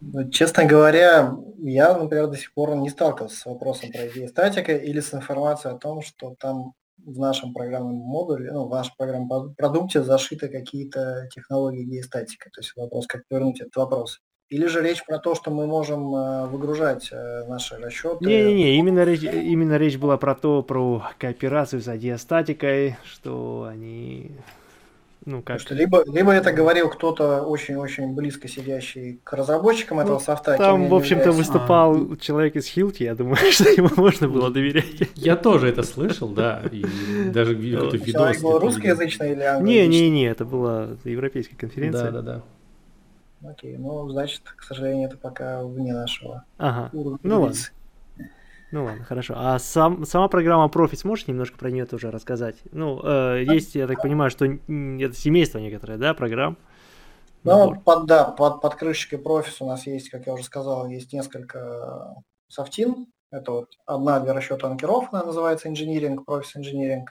Ну, честно говоря, я, например, до сих пор не сталкивался с вопросом про идею статика или с информацией о том, что там в нашем программном модуле, ну, в нашем программном продукте зашиты какие-то технологии геостатика. То есть вопрос, как повернуть этот вопрос. Или же речь про то, что мы можем э, выгружать э, наши расчеты? Не-не-не, именно речь, именно речь была про то, про кооперацию с диастатикой, что они ну, как... Что либо, либо это говорил кто-то очень-очень близко сидящий к разработчикам этого ну, софта. Там, в общем-то, выступал а. человек из Хилти, я думаю, что ему можно было доверять. Я тоже это слышал, да, и даже это видос. Человек был русскоязычный или англоязычный? Не-не-не, это была европейская конференция. Да-да-да. Окей, ну, значит, к сожалению, это пока вне нашего ага. уровня. Ну ладно. Ну ладно, хорошо. А сам, сама программа Profit, можешь немножко про нее тоже рассказать? Ну, э, есть, я так понимаю, что это семейство некоторое, да, программ? Ну, под, да, под, под крышечкой Profit у нас есть, как я уже сказал, есть несколько софтин. Это вот одна для расчета анкеров, она называется Engineering, Profit Engineering.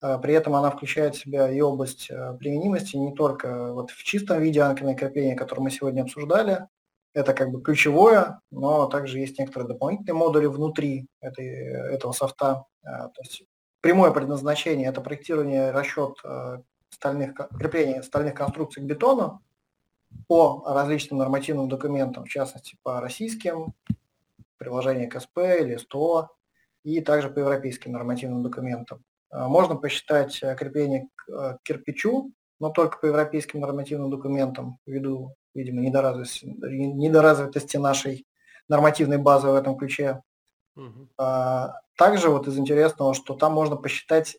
А, при этом она включает в себя и область э, применимости не только вот в чистом виде анкерное крепление, которое мы сегодня обсуждали, это как бы ключевое, но также есть некоторые дополнительные модули внутри этой, этого софта. А, то есть прямое предназначение – это проектирование, расчет э, стальных, крепления стальных конструкций к бетону по различным нормативным документам, в частности по российским, приложение КСП или СТО, и также по европейским нормативным документам. А, можно посчитать э, крепление к э, кирпичу, но только по европейским нормативным документам, ввиду, видимо, недоразвитости, недоразвитости нашей нормативной базы в этом ключе. Угу. Также вот из интересного, что там можно посчитать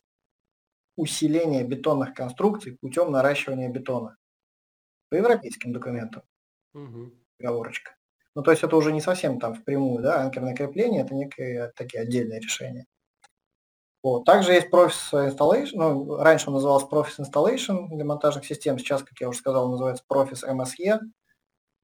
усиление бетонных конструкций путем наращивания бетона по европейским документам. Угу. Оговорочка. Ну, то есть это уже не совсем там впрямую, да, анкерное крепление, это некие такие отдельные решения. Вот. Также есть Profis Installation, ну, раньше он назывался Profis Installation для монтажных систем, сейчас, как я уже сказал, он называется Profis MSE.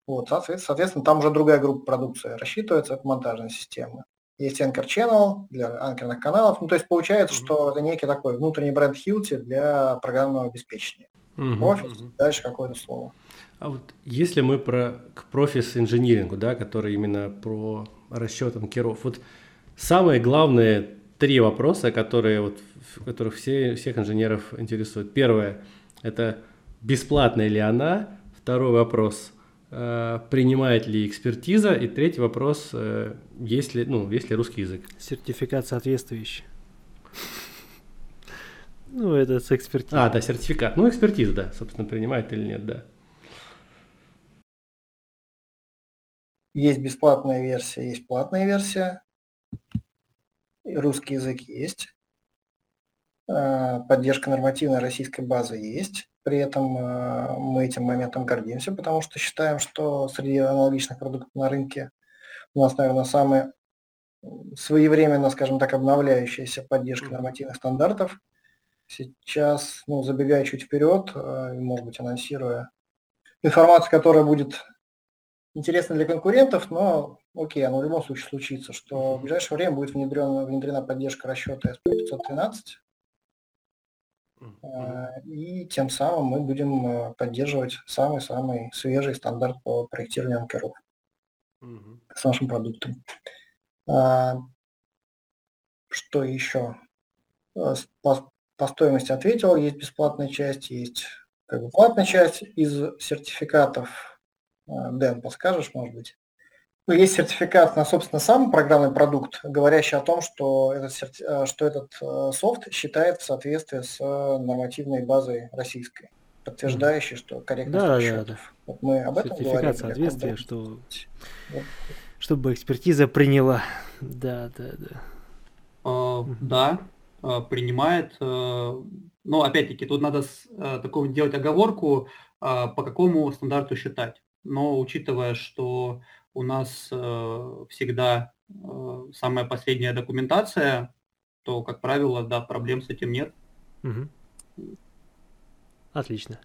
Вот, соответственно, там уже другая группа продукции рассчитывается, это монтажные системы. Есть Anchor Channel для анкерных каналов. Ну, то есть получается, mm-hmm. что это некий такой внутренний бренд Hilti для программного обеспечения. Mm-hmm. mm-hmm. дальше какое-то слово. А вот если мы про к профис инжинирингу, да, который именно про расчет анкеров, вот самое главное три вопроса, которые вот, которых все, всех инженеров интересуют. Первое – это бесплатная ли она? Второй вопрос э, – принимает ли экспертиза? И третий вопрос э, – есть ли, ну, есть ли русский язык? Сертификат соответствующий. Ну, это с экспертизой. А, да, сертификат. Ну, экспертиза, да, собственно, принимает или нет, да. Есть бесплатная версия, есть платная версия русский язык есть, а, поддержка нормативной российской базы есть. При этом а, мы этим моментом гордимся, потому что считаем, что среди аналогичных продуктов на рынке у нас, наверное, самая своевременно, скажем так, обновляющаяся поддержка нормативных стандартов. Сейчас, ну, забегая чуть вперед, а, может быть, анонсируя информацию, которая будет интересна для конкурентов, но окей, оно в любом случае случится, что в ближайшее время будет внедрена, внедрена поддержка расчета SP513, а, и тем самым мы будем э, поддерживать самый-самый свежий стандарт по проектированию анкеров с нашим продуктом. А, что еще? По, по стоимости ответил, есть бесплатная часть, есть как бы платная часть из сертификатов. Дэн, подскажешь, может быть? Ну, есть сертификат на, собственно, сам программный продукт, говорящий о том, что этот, серти... что этот софт считает в соответствии с нормативной базой российской подтверждающий, что корректность да, расчетов. Да, да. Вот мы об этом Сертификат говорили. соответствия, что... Вот. чтобы экспертиза приняла. Да, да, да. Uh, да, uh, принимает. Но опять-таки тут надо с, такого делать оговорку, по какому стандарту считать. Но учитывая, что у нас всегда самая последняя документация, то, как правило, да, проблем с этим нет. Угу. Отлично.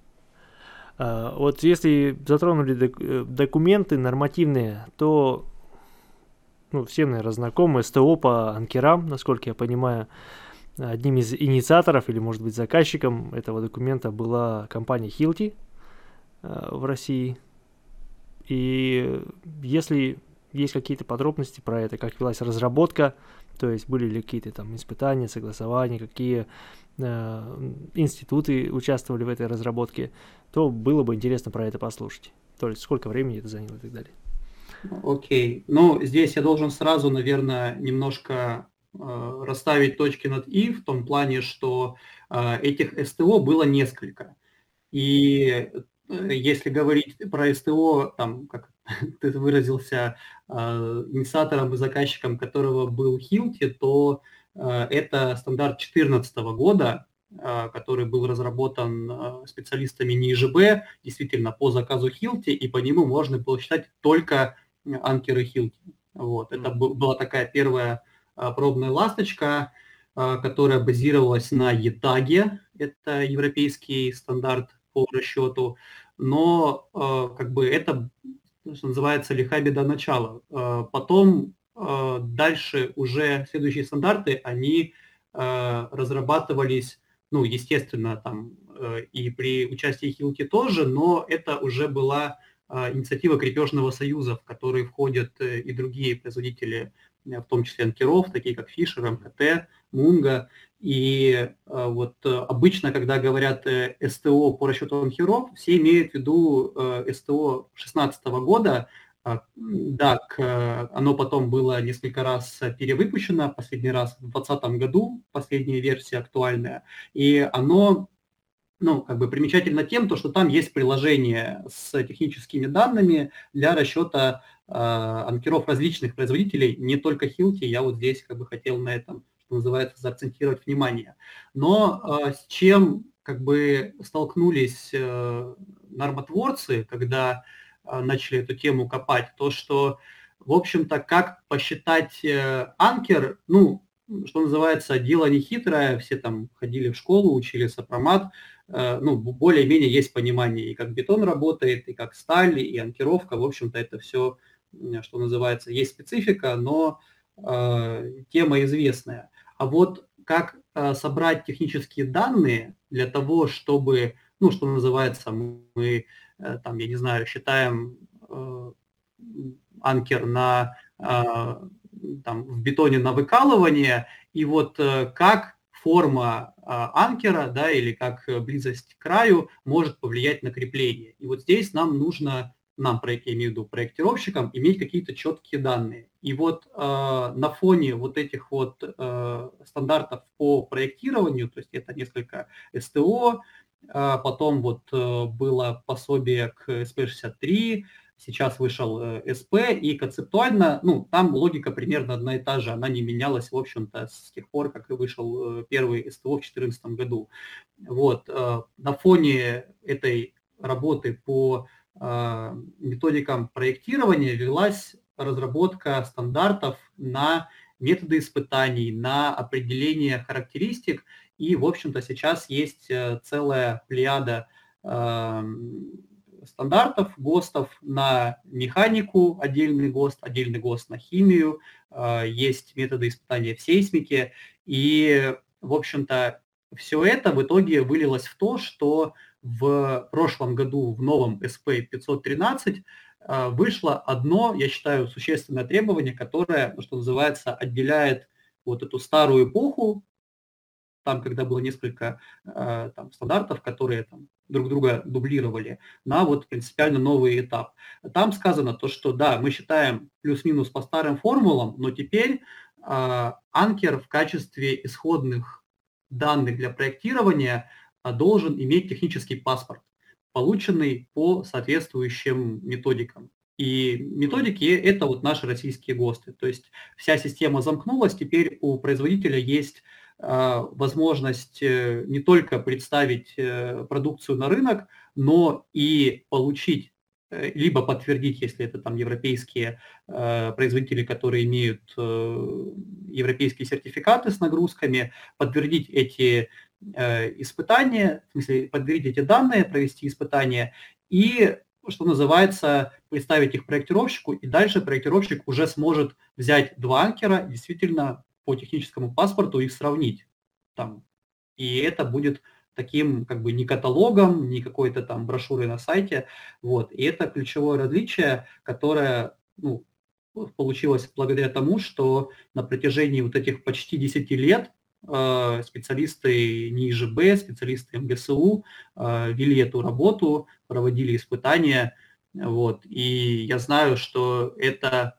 А, вот если затронули э, документы нормативные, то ну, все, наверное, знакомы СТО по анкерам, насколько я понимаю. Одним из инициаторов или, может быть, заказчиком этого документа была компания Hilti э, в России. И если есть какие-то подробности про это, как велась разработка, то есть были ли какие-то там испытания, согласования, какие э, институты участвовали в этой разработке, то было бы интересно про это послушать. То есть сколько времени это заняло и так далее. Окей. Okay. Ну, здесь я должен сразу, наверное, немножко э, расставить точки над «и» в том плане, что э, этих СТО было несколько. И если говорить про СТО, там, как ты выразился, э, инициатором и заказчиком которого был Хилти, то Э, это стандарт 2014 года, э, который был разработан специалистами НИЖБ, действительно по заказу Хилти, и по нему можно было считать только анкеры Хилти. Вот. Это была такая первая пробная ласточка, которая базировалась на ETAG, это европейский стандарт по расчету, но как бы это, что называется, лиха беда начала. Потом Э, дальше уже следующие стандарты, они э, разрабатывались, ну, естественно, там э, и при участии Хилки тоже, но это уже была инициатива крепежного союза, в который входят и другие производители, в том числе анкеров, такие как Фишер, МКТ, Мунга. И вот обычно, когда говорят СТО по расчету анкеров, все имеют в виду СТО 2016 года, да, оно потом было несколько раз перевыпущено, последний раз в 2020 году, последняя версия актуальная, и оно ну, как бы примечательно тем, то, что там есть приложение с техническими данными для расчета э, анкеров различных производителей, не только Hilti, я вот здесь как бы хотел на этом, что называется, заакцентировать внимание. Но э, с чем как бы столкнулись э, нормотворцы, когда а, начали эту тему копать, то, что, в общем-то, как посчитать э, анкер, ну, что называется, дело не хитрое, все там ходили в школу, учили сопромат, э, ну, более-менее есть понимание, и как бетон работает, и как сталь, и анкеровка, в общем-то, это все, что называется, есть специфика, но э, тема известная. А вот как э, собрать технические данные для того, чтобы, ну, что называется, мы Э, там, я не знаю, считаем э, анкер на, э, там, в бетоне на выкалывание, и вот как форма анкера, да, или как близость к краю может повлиять на крепление. И вот здесь нам нужно, нам, я имею в виду проектировщикам, иметь какие-то четкие данные. И вот э, на фоне вот этих вот э, стандартов по проектированию, то есть это несколько СТО, а потом вот э, было пособие к SP63, сейчас вышел э, СП, и концептуально, ну, там логика примерно одна и та же, она не менялась, в общем-то, с тех пор, как и вышел э, первый СТО в 2014 году. Вот, на фоне этой работы по методикам проектирования велась разработка стандартов на методы испытаний, на определение характеристик, и, в общем-то, сейчас есть э, целая плеяда эм, стандартов, ГОСТов на механику, отдельный ГОСТ, отдельный ГОСТ на химию, э, есть методы испытания в сейсмике, и, в общем-то, все это в итоге вылилось в то, что в прошлом году в новом SP513 э, вышло одно, я считаю, существенное требование, которое, что называется, отделяет вот эту старую эпоху, там, когда было несколько э, там, стандартов, которые там, друг друга дублировали, на вот принципиально новый этап. Там сказано то, что да, мы считаем плюс-минус по старым формулам, но теперь э, анкер в качестве исходных данных для проектирования должен иметь технический паспорт, полученный по соответствующим методикам. И методики – это вот наши российские ГОСТы. То есть вся система замкнулась, теперь у производителя есть а, возможность э, не только представить э, продукцию на рынок, но и получить э, либо подтвердить, если это там европейские производители, которые имеют европейские сертификаты с нагрузками, подтвердить эти испытания, в смысле подтвердить эти данные, провести испытания и, что называется, представить их проектировщику, и дальше проектировщик уже сможет взять два анкера, действительно по техническому паспорту их сравнить. Там. И это будет таким как бы не каталогом, не какой-то там брошюрой на сайте. Вот. И это ключевое различие, которое ну, получилось благодаря тому, что на протяжении вот этих почти 10 лет э, специалисты НИИЖБ, специалисты МГСУ э, вели эту работу, проводили испытания. Вот. И я знаю, что это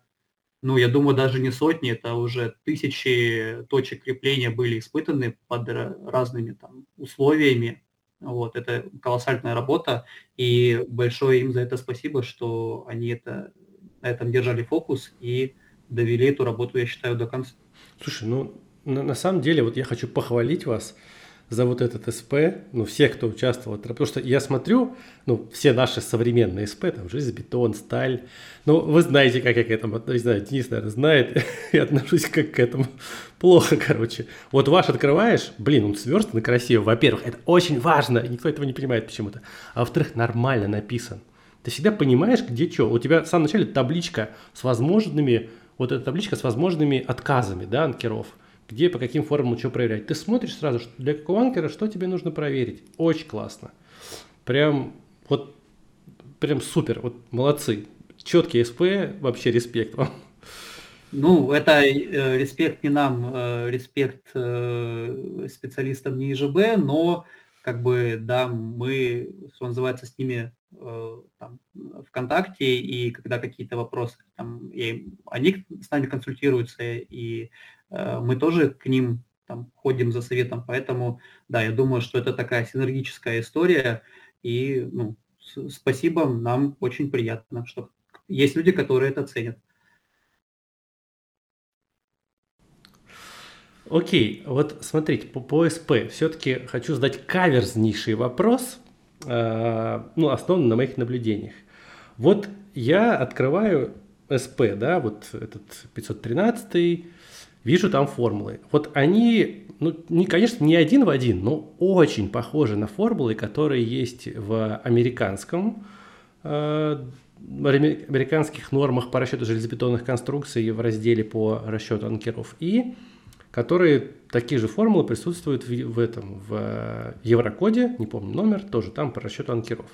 ну, я думаю, даже не сотни, это уже тысячи точек крепления были испытаны под разными там условиями. Вот, это колоссальная работа, и большое им за это спасибо, что они это, на этом держали фокус и довели эту работу, я считаю, до конца. Слушай, ну, на, на самом деле, вот я хочу похвалить вас – за вот этот СП, ну, все, кто участвовал, потому что я смотрю, ну, все наши современные СП, там, железобетон, сталь, ну, вы знаете, как я к этому, не знаю, Денис, наверное, знает, я отношусь как к этому плохо, короче. Вот ваш открываешь, блин, он сверстан и красиво, во-первых, это очень важно, никто этого не понимает почему-то, а во-вторых, нормально написан. Ты всегда понимаешь, где что. У тебя в самом начале табличка с возможными, вот эта табличка с возможными отказами, да, анкеров – где по каким формулам что проверять. Ты смотришь сразу, что для какого анкера что тебе нужно проверить. Очень классно. Прям вот прям супер, вот молодцы. Четкий СП, вообще респект вам. Ну, это э, респект не нам, э, респект э, специалистам не ИЖБ, но как бы, да, мы, что называется, с ними э, там, ВКонтакте, и когда какие-то вопросы, там, и они с нами консультируются, и мы тоже к ним там, ходим за советом, поэтому, да, я думаю, что это такая синергическая история, и ну, спасибо, нам очень приятно, что есть люди, которые это ценят. Окей, вот смотрите, по, по СП все-таки хочу задать каверзнейший вопрос, э, ну, основанный на моих наблюдениях. Вот я открываю СП, да, вот этот 513 вижу там формулы. Вот они, ну, не, конечно, не один в один, но очень похожи на формулы, которые есть в американском, э, американских нормах по расчету железобетонных конструкций в разделе по расчету анкеров и которые такие же формулы присутствуют в, в этом в Еврокоде, не помню номер, тоже там по расчету анкеров.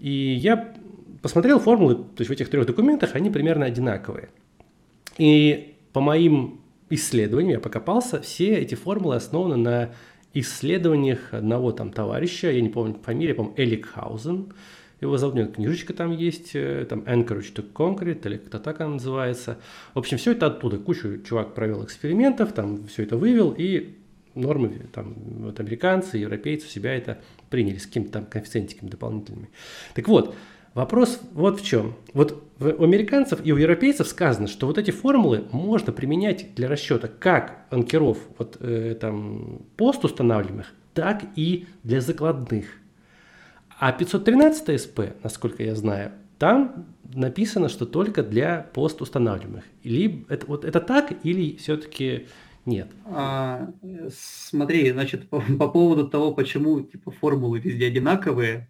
И я посмотрел формулы, то есть в этих трех документах они примерно одинаковые. И по моим исследованиям, я покопался, все эти формулы основаны на исследованиях одного там товарища, я не помню фамилию, по-моему, Эликхаузен, его зовут, него книжечка там есть, э, там Anchorage to Concrete, или кто так она называется. В общем, все это оттуда. Кучу чувак провел экспериментов, там все это вывел, и нормы там вот американцы, европейцы у себя это приняли с какими-то там коэффициентиками дополнительными. Так вот, Вопрос вот в чем. Вот у американцев и у европейцев сказано, что вот эти формулы можно применять для расчета как анкеров вот, э, там, пост устанавливаемых, так и для закладных. А 513 СП, насколько я знаю, там написано, что только для пост устанавливаемых. Или это, вот это так, или все-таки нет? А, смотри, значит, по, по поводу того, почему типа формулы везде одинаковые,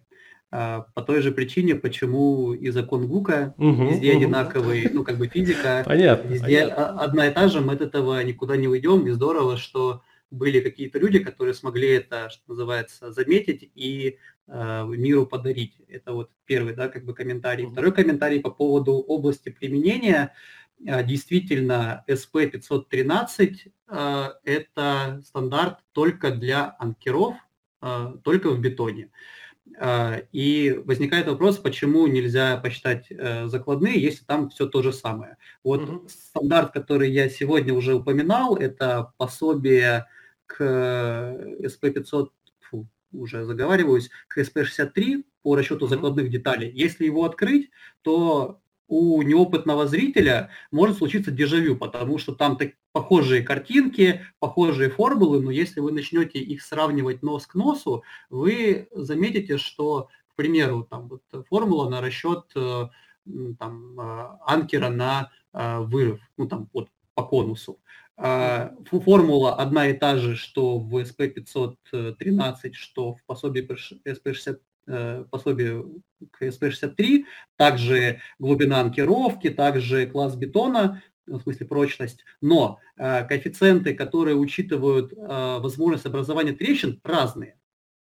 по той же причине, почему и закон Гука угу, везде угу. одинаковый, ну, как бы физика, понятно, везде понятно. одна и та же, мы от этого никуда не уйдем, и здорово, что были какие-то люди, которые смогли это, что называется, заметить и э, миру подарить. Это вот первый, да, как бы комментарий. Второй комментарий по поводу области применения. действительно SP513 это стандарт только для анкеров, только в бетоне. И возникает вопрос, почему нельзя посчитать закладные, если там все то же самое. Вот mm-hmm. стандарт, который я сегодня уже упоминал, это пособие к SP500, фу, уже заговариваюсь, к SP63 по расчету закладных деталей. Если его открыть, то у неопытного зрителя может случиться дежавю, потому что там так, похожие картинки, похожие формулы, но если вы начнете их сравнивать нос к носу, вы заметите, что, к примеру, там вот формула на расчет э, там, э, анкера на э, вырыв, ну там вот по конусу. А, формула одна и та же, что в SP513, что в пособии SP60 Э, пособие к СП-63, также глубина анкировки, также класс бетона, в смысле прочность, но э, коэффициенты, которые учитывают э, возможность образования трещин, разные.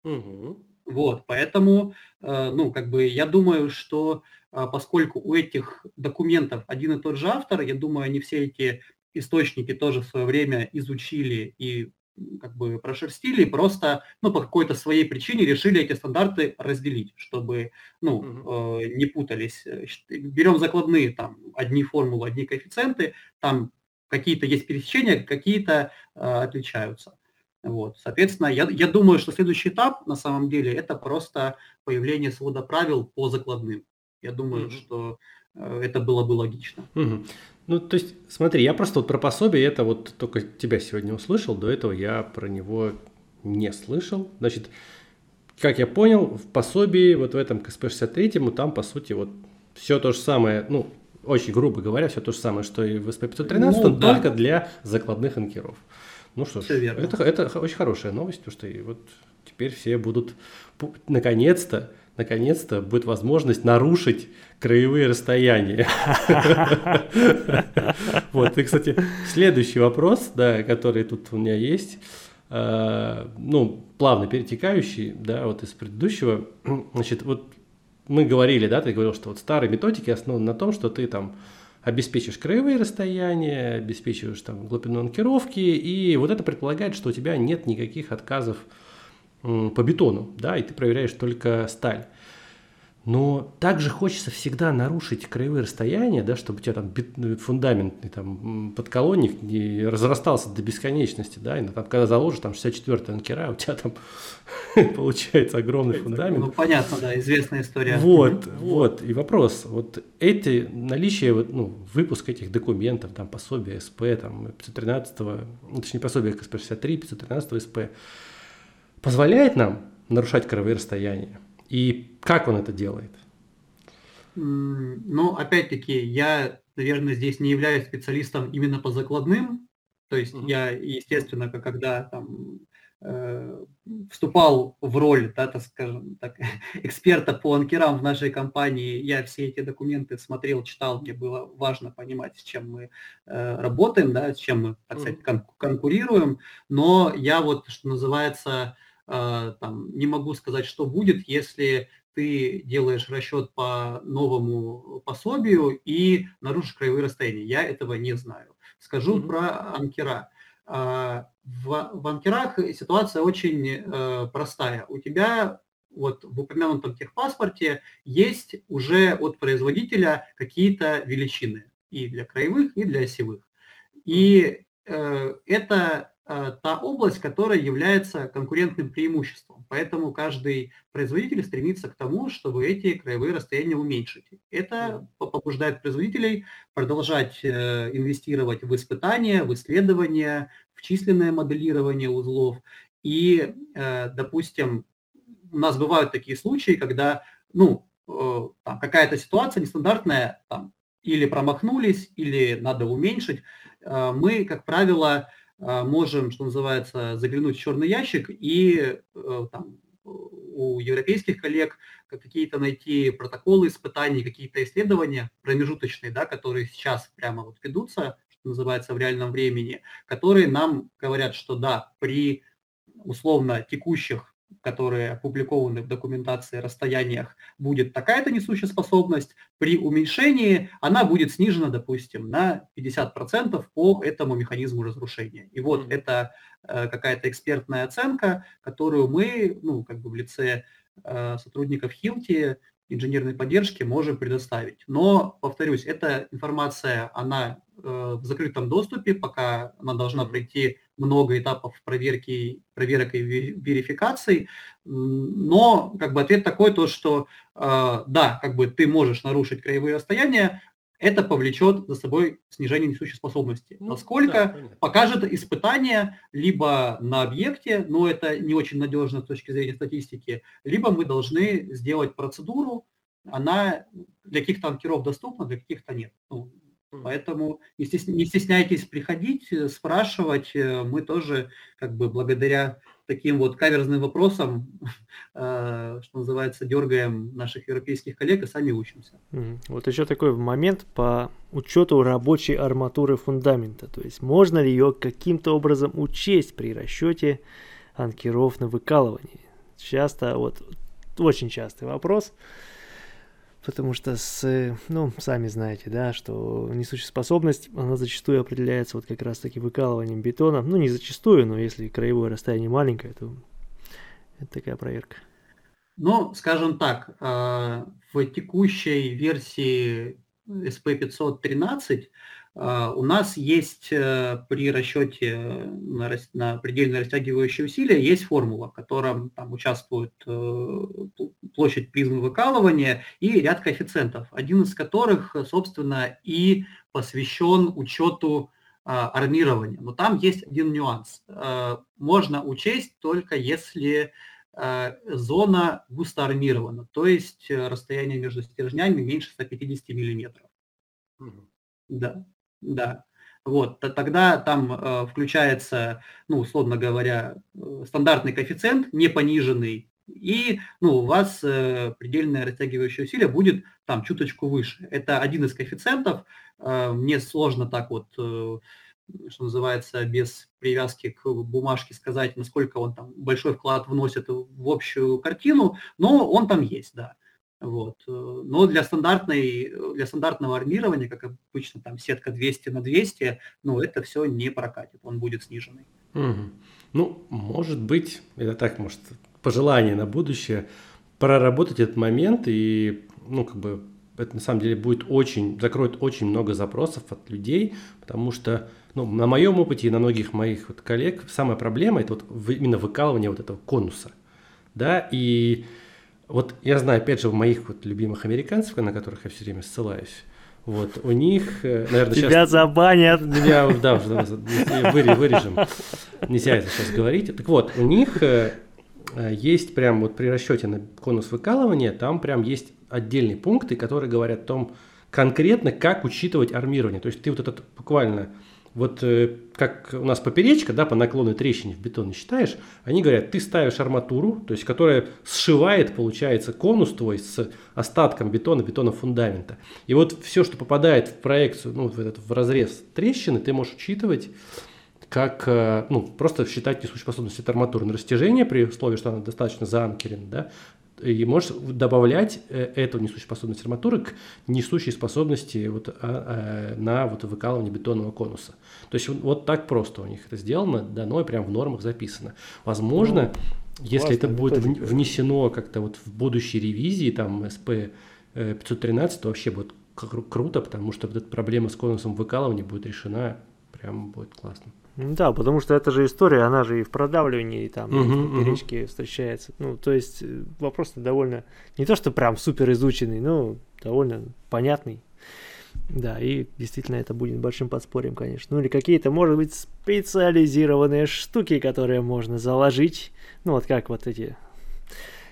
Угу. Вот, поэтому, э, ну, как бы, я думаю, что э, поскольку у этих документов один и тот же автор, я думаю, они все эти источники тоже в свое время изучили и как бы прошерстили, просто ну, по какой-то своей причине решили эти стандарты разделить, чтобы ну, угу. э, не путались. Берем закладные, там, одни формулы, одни коэффициенты, там какие-то есть пересечения, какие-то э, отличаются. Вот. Соответственно, я, я думаю, что следующий этап на самом деле это просто появление свода правил по закладным. Я думаю, mm что э, это было бы логично. mm ну, то есть, смотри, я просто вот про пособие, это вот только тебя сегодня услышал, до этого я про него не слышал. Значит, как я понял, в пособии, вот в этом КСП-63, там, по сути, вот все то же самое, ну, очень грубо говоря, все то же самое, что и в СП-513, ну, да. только для закладных анкеров. Ну что ж, это, это очень хорошая новость, потому что вот теперь все будут наконец-то наконец-то будет возможность нарушить краевые расстояния. Вот, и, кстати, следующий вопрос, да, который тут у меня есть, э, ну, плавно перетекающий, да, вот из предыдущего, значит, вот мы говорили, да, ты говорил, что вот старые методики основаны на том, что ты там обеспечишь краевые расстояния, обеспечиваешь там глубину анкировки, и вот это предполагает, что у тебя нет никаких отказов по бетону, да, и ты проверяешь только сталь. Но также хочется всегда нарушить краевые расстояния, да, чтобы у тебя там фундаментный там, подколонник не разрастался до бесконечности, да, и там, когда заложишь там 64 анкера, у тебя там получается огромный фундамент. Ну, понятно, да, известная история. Вот, вот, и вопрос, вот эти, наличие, ну, выпуск этих документов, там, пособие СП, там, 513, ну, точнее, пособие КСП-63, 513 СП, позволяет нам нарушать краевые расстояния? И как он это делает? Ну, опять-таки, я, наверное, здесь не являюсь специалистом именно по закладным. То есть mm-hmm. я, естественно, когда там э, вступал в роль, да, так скажем, так, эксперта по анкерам в нашей компании, я все эти документы смотрел, читал, мне было важно понимать, с чем мы э, работаем, да, с чем мы, так сказать, кон- конкурируем. Но я вот, что называется, а, там, не могу сказать, что будет, если ты делаешь расчет по новому пособию и нарушишь краевые расстояния. Я этого не знаю. Скажу mm-hmm. про анкера. А, в, в анкерах ситуация очень э, простая. У тебя вот в упомянутом техпаспорте есть уже от производителя какие-то величины и для краевых, и для осевых. И э, это Э, та область, которая является конкурентным преимуществом. Поэтому каждый производитель стремится к тому, чтобы эти краевые расстояния уменьшить. Это побуждает производителей продолжать э, инвестировать в испытания, в исследования, в численное моделирование узлов. И, э, допустим, у нас бывают такие случаи, когда ну, какая-то ситуация нестандартная, там, или промахнулись, или надо уменьшить. Мы, как правило, можем, что называется, заглянуть в черный ящик и э, там, у европейских коллег какие-то найти протоколы испытаний, какие-то исследования промежуточные, да, которые сейчас прямо вот ведутся, что называется, в реальном времени, которые нам говорят, что да, при условно текущих которые опубликованы в документации расстояниях, будет такая-то несущая способность, при уменьшении она будет снижена, допустим, на 50% по этому механизму разрушения. И вот mm-hmm. это э, какая-то экспертная оценка, которую мы, ну, как бы в лице э, сотрудников Хилти инженерной поддержки можем предоставить. Но, повторюсь, эта информация, она э, в закрытом доступе, пока она должна пройти много этапов проверки, проверок и верификаций, но как бы ответ такой, то что э, да, как бы ты можешь нарушить краевые расстояния, это повлечет за собой снижение несущей способности. Ну, Насколько да, покажет испытание либо на объекте, но это не очень надежно с точки зрения статистики, либо мы должны сделать процедуру, она для каких-то анкеров доступна, для каких-то нет. Ну, Поэтому не стесняйтесь приходить, э, спрашивать. Э, мы тоже, как бы, благодаря таким вот каверзным вопросам, э, что называется, дергаем наших европейских коллег и сами учимся. Вот еще такой момент по учету рабочей арматуры фундамента. То есть можно ли ее каким-то образом учесть при расчете анкеров на выкалывание? Часто, вот очень частый вопрос – потому что с, ну, сами знаете, да, что несущая способность, она зачастую определяется вот как раз-таки выкалыванием бетона, ну, не зачастую, но если краевое расстояние маленькое, то это такая проверка. Ну, скажем так, э, в текущей версии SP513 а, у нас есть э, при расчете на, на предельно растягивающие усилия есть формула, в котором там участвует э, площадь призмы выкалывания и ряд коэффициентов, один из которых, собственно, и посвящен учету а, армирования. Но там есть один нюанс. Э, можно учесть только если зона густо армирована, то есть расстояние между стержнями меньше 150 миллиметров. Да. Да. Вот, тогда там э, включается, ну, условно говоря, э, стандартный коэффициент, не пониженный, и ну, у вас э, предельное растягивающее усилие будет там чуточку выше. Это один из коэффициентов. Э, мне сложно так вот, э, что называется, без привязки к бумажке сказать, насколько он там большой вклад вносит в общую картину, но он там есть, да. Вот. Э, но для, стандартной, для стандартного армирования, как обычно, там сетка 200 на 200, ну, это все не прокатит, он будет сниженный. Угу. Ну, может быть, это так, может, пожелание на будущее, проработать этот момент и, ну, как бы, это на самом деле будет очень, закроет очень много запросов от людей, потому что, ну, на моем опыте и на многих моих вот коллег самая проблема это вот именно выкалывание вот этого конуса, да, и вот я знаю, опять же, у моих вот любимых американцев, на которых я все время ссылаюсь, вот, у них, э, наверное, Тебя сейчас... забанят. Меня, да, вырежем. Нельзя это сейчас говорить. Так вот, у них э, э, есть прям вот при расчете на конус выкалывания, там прям есть отдельные пункты, которые говорят о том конкретно, как учитывать армирование. То есть ты вот этот буквально вот э, как у нас поперечка, да, по наклонной трещине в бетоне считаешь, они говорят, ты ставишь арматуру, то есть которая сшивает, получается, конус твой с остатком бетона, бетона фундамента. И вот все, что попадает в проекцию, ну, в этот в разрез трещины, ты можешь учитывать как, э, ну, просто считать несущую способность этой арматуры на растяжение при условии, что она достаточно заанкерена, да, и можешь добавлять э, эту несущую способность арматуры к несущей способности вот, а, а, на вот выкалывание бетонного конуса. То есть вот так просто у них это сделано, дано и прям в нормах записано. Возможно, ну, если это будет внесено как-то вот в будущей ревизии, там СП 513, э, то вообще будет кру- круто, потому что вот эта проблема с конусом выкалывания будет решена, прям будет классно. Да, потому что эта же история, она же и в продавливании, и там, uh-huh, и в поперечке uh-huh. встречается. Ну, то есть э, вопрос довольно, не то что прям супер изученный, но довольно понятный. Да, и действительно это будет большим подспорьем, конечно. Ну или какие-то, может быть, специализированные штуки, которые можно заложить. Ну вот как вот эти,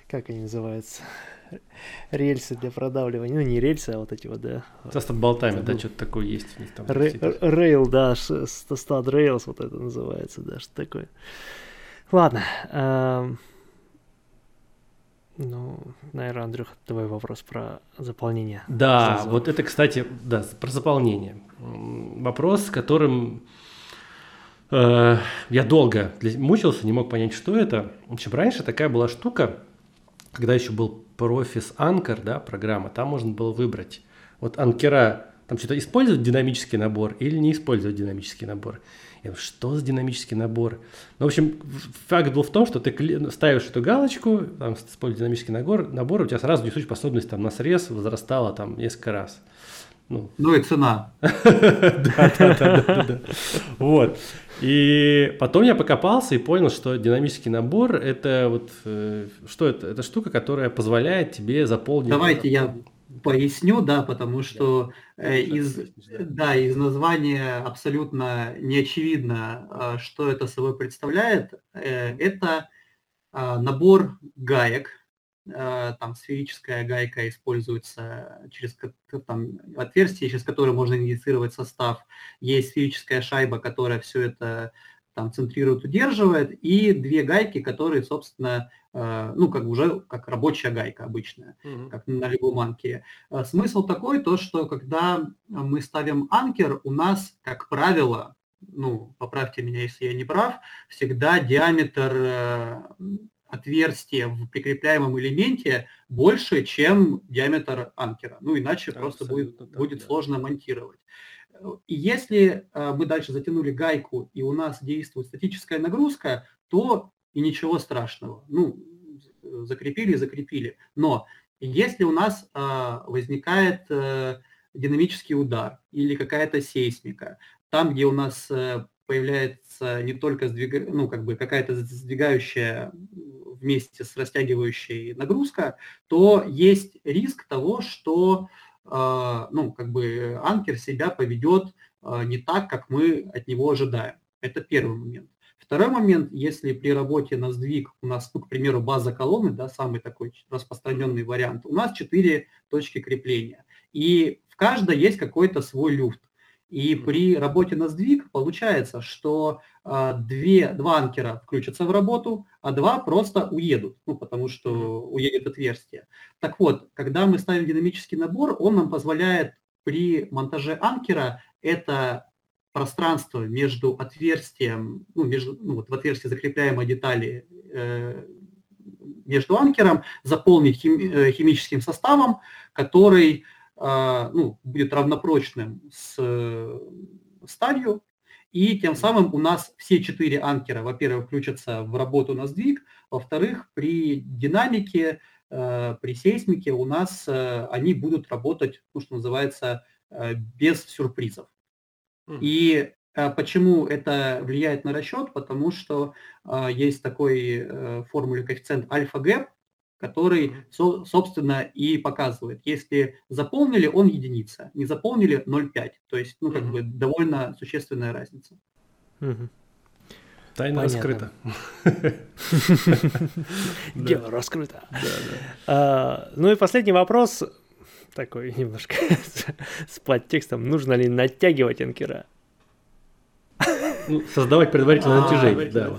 как они называются? рельсы для продавливания. Ну, не рельсы, а вот эти вот, да. Со болтами, да, что-то такое есть у них там. Рейл, да, стад рейлс вот это называется, да, что такое. Ладно. Ну, наверное, Андрюх, давай вопрос про заполнение. Да, вот это, кстати, да, про заполнение. Вопрос, с которым Э, я долго мучился, не мог понять, что это. В общем, раньше такая была штука, когда еще был Profis Anchor, да, программа, там можно было выбрать. Вот анкера, там что-то использовать динамический набор или не использовать динамический набор. Я говорю, что за динамический набор? Ну, в общем, факт был в том, что ты ставишь эту галочку, там, используешь динамический набор, набор, у тебя сразу несущая способность там, на срез возрастала там несколько раз. Ну, ну и цена. Да, да, да, да. Вот. И потом я покопался и понял, что динамический набор это вот э, что это? Это штука, которая позволяет тебе заполнить. Давайте я поясню, да, потому что э, из, да, из названия абсолютно не очевидно, э, что это собой представляет. Э, это э, набор гаек, там сферическая гайка используется через там, отверстие, через которое можно инициировать состав. Есть сферическая шайба, которая все это там центрирует, удерживает, и две гайки, которые, собственно, э, ну, как уже как рабочая гайка обычная, mm-hmm. как на любом анкере. Э, смысл такой, то, что когда мы ставим анкер, у нас, как правило, ну, поправьте меня, если я не прав, всегда диаметр отверстие в прикрепляемом элементе больше, чем диаметр анкера. Ну, иначе да, просто будет, да, будет да. сложно монтировать. Если э, мы дальше затянули гайку, и у нас действует статическая нагрузка, то и ничего страшного. Ну, закрепили, закрепили. Но если у нас э, возникает э, динамический удар или какая-то сейсмика, там, где у нас появляется не только сдвиг... ну, как бы какая-то сдвигающая вместе с растягивающей нагрузка, то есть риск того, что а, ну, как бы анкер себя поведет а, не так, как мы от него ожидаем. Это первый момент. Второй момент, если при работе на сдвиг у нас, ну, к примеру, база колонны, да, самый такой распространенный вариант, у нас четыре точки крепления. И в каждой есть какой-то свой люфт. И при работе на сдвиг получается, что а, две, два анкера включатся в работу, а два просто уедут, ну, потому что уедет отверстие. Так вот, когда мы ставим динамический набор, он нам позволяет при монтаже анкера это пространство между отверстием, ну, между, ну, вот в отверстии закрепляемой детали э, между анкером заполнить хим, э, химическим составом, который ну, будет равнопрочным с э, сталью, и тем самым у нас все четыре анкера, во-первых, включатся в работу на сдвиг, во-вторых, при динамике, э, при сейсмике у нас э, они будут работать, ну, что называется, без сюрпризов. И почему это влияет на расчет? Потому что есть такой формуле коэффициент альфа-гэп, который, со, собственно, и показывает. Если заполнили, он единица, не заполнили 0,5. То есть, ну, как mm-hmm. бы довольно существенная разница. Mm-hmm. Тайна раскрыта. Дело раскрыто. А, ну и последний вопрос, такой немножко с подтекстом. Нужно ли натягивать анкера? Ну, создавать предварительное а, натяжение, да.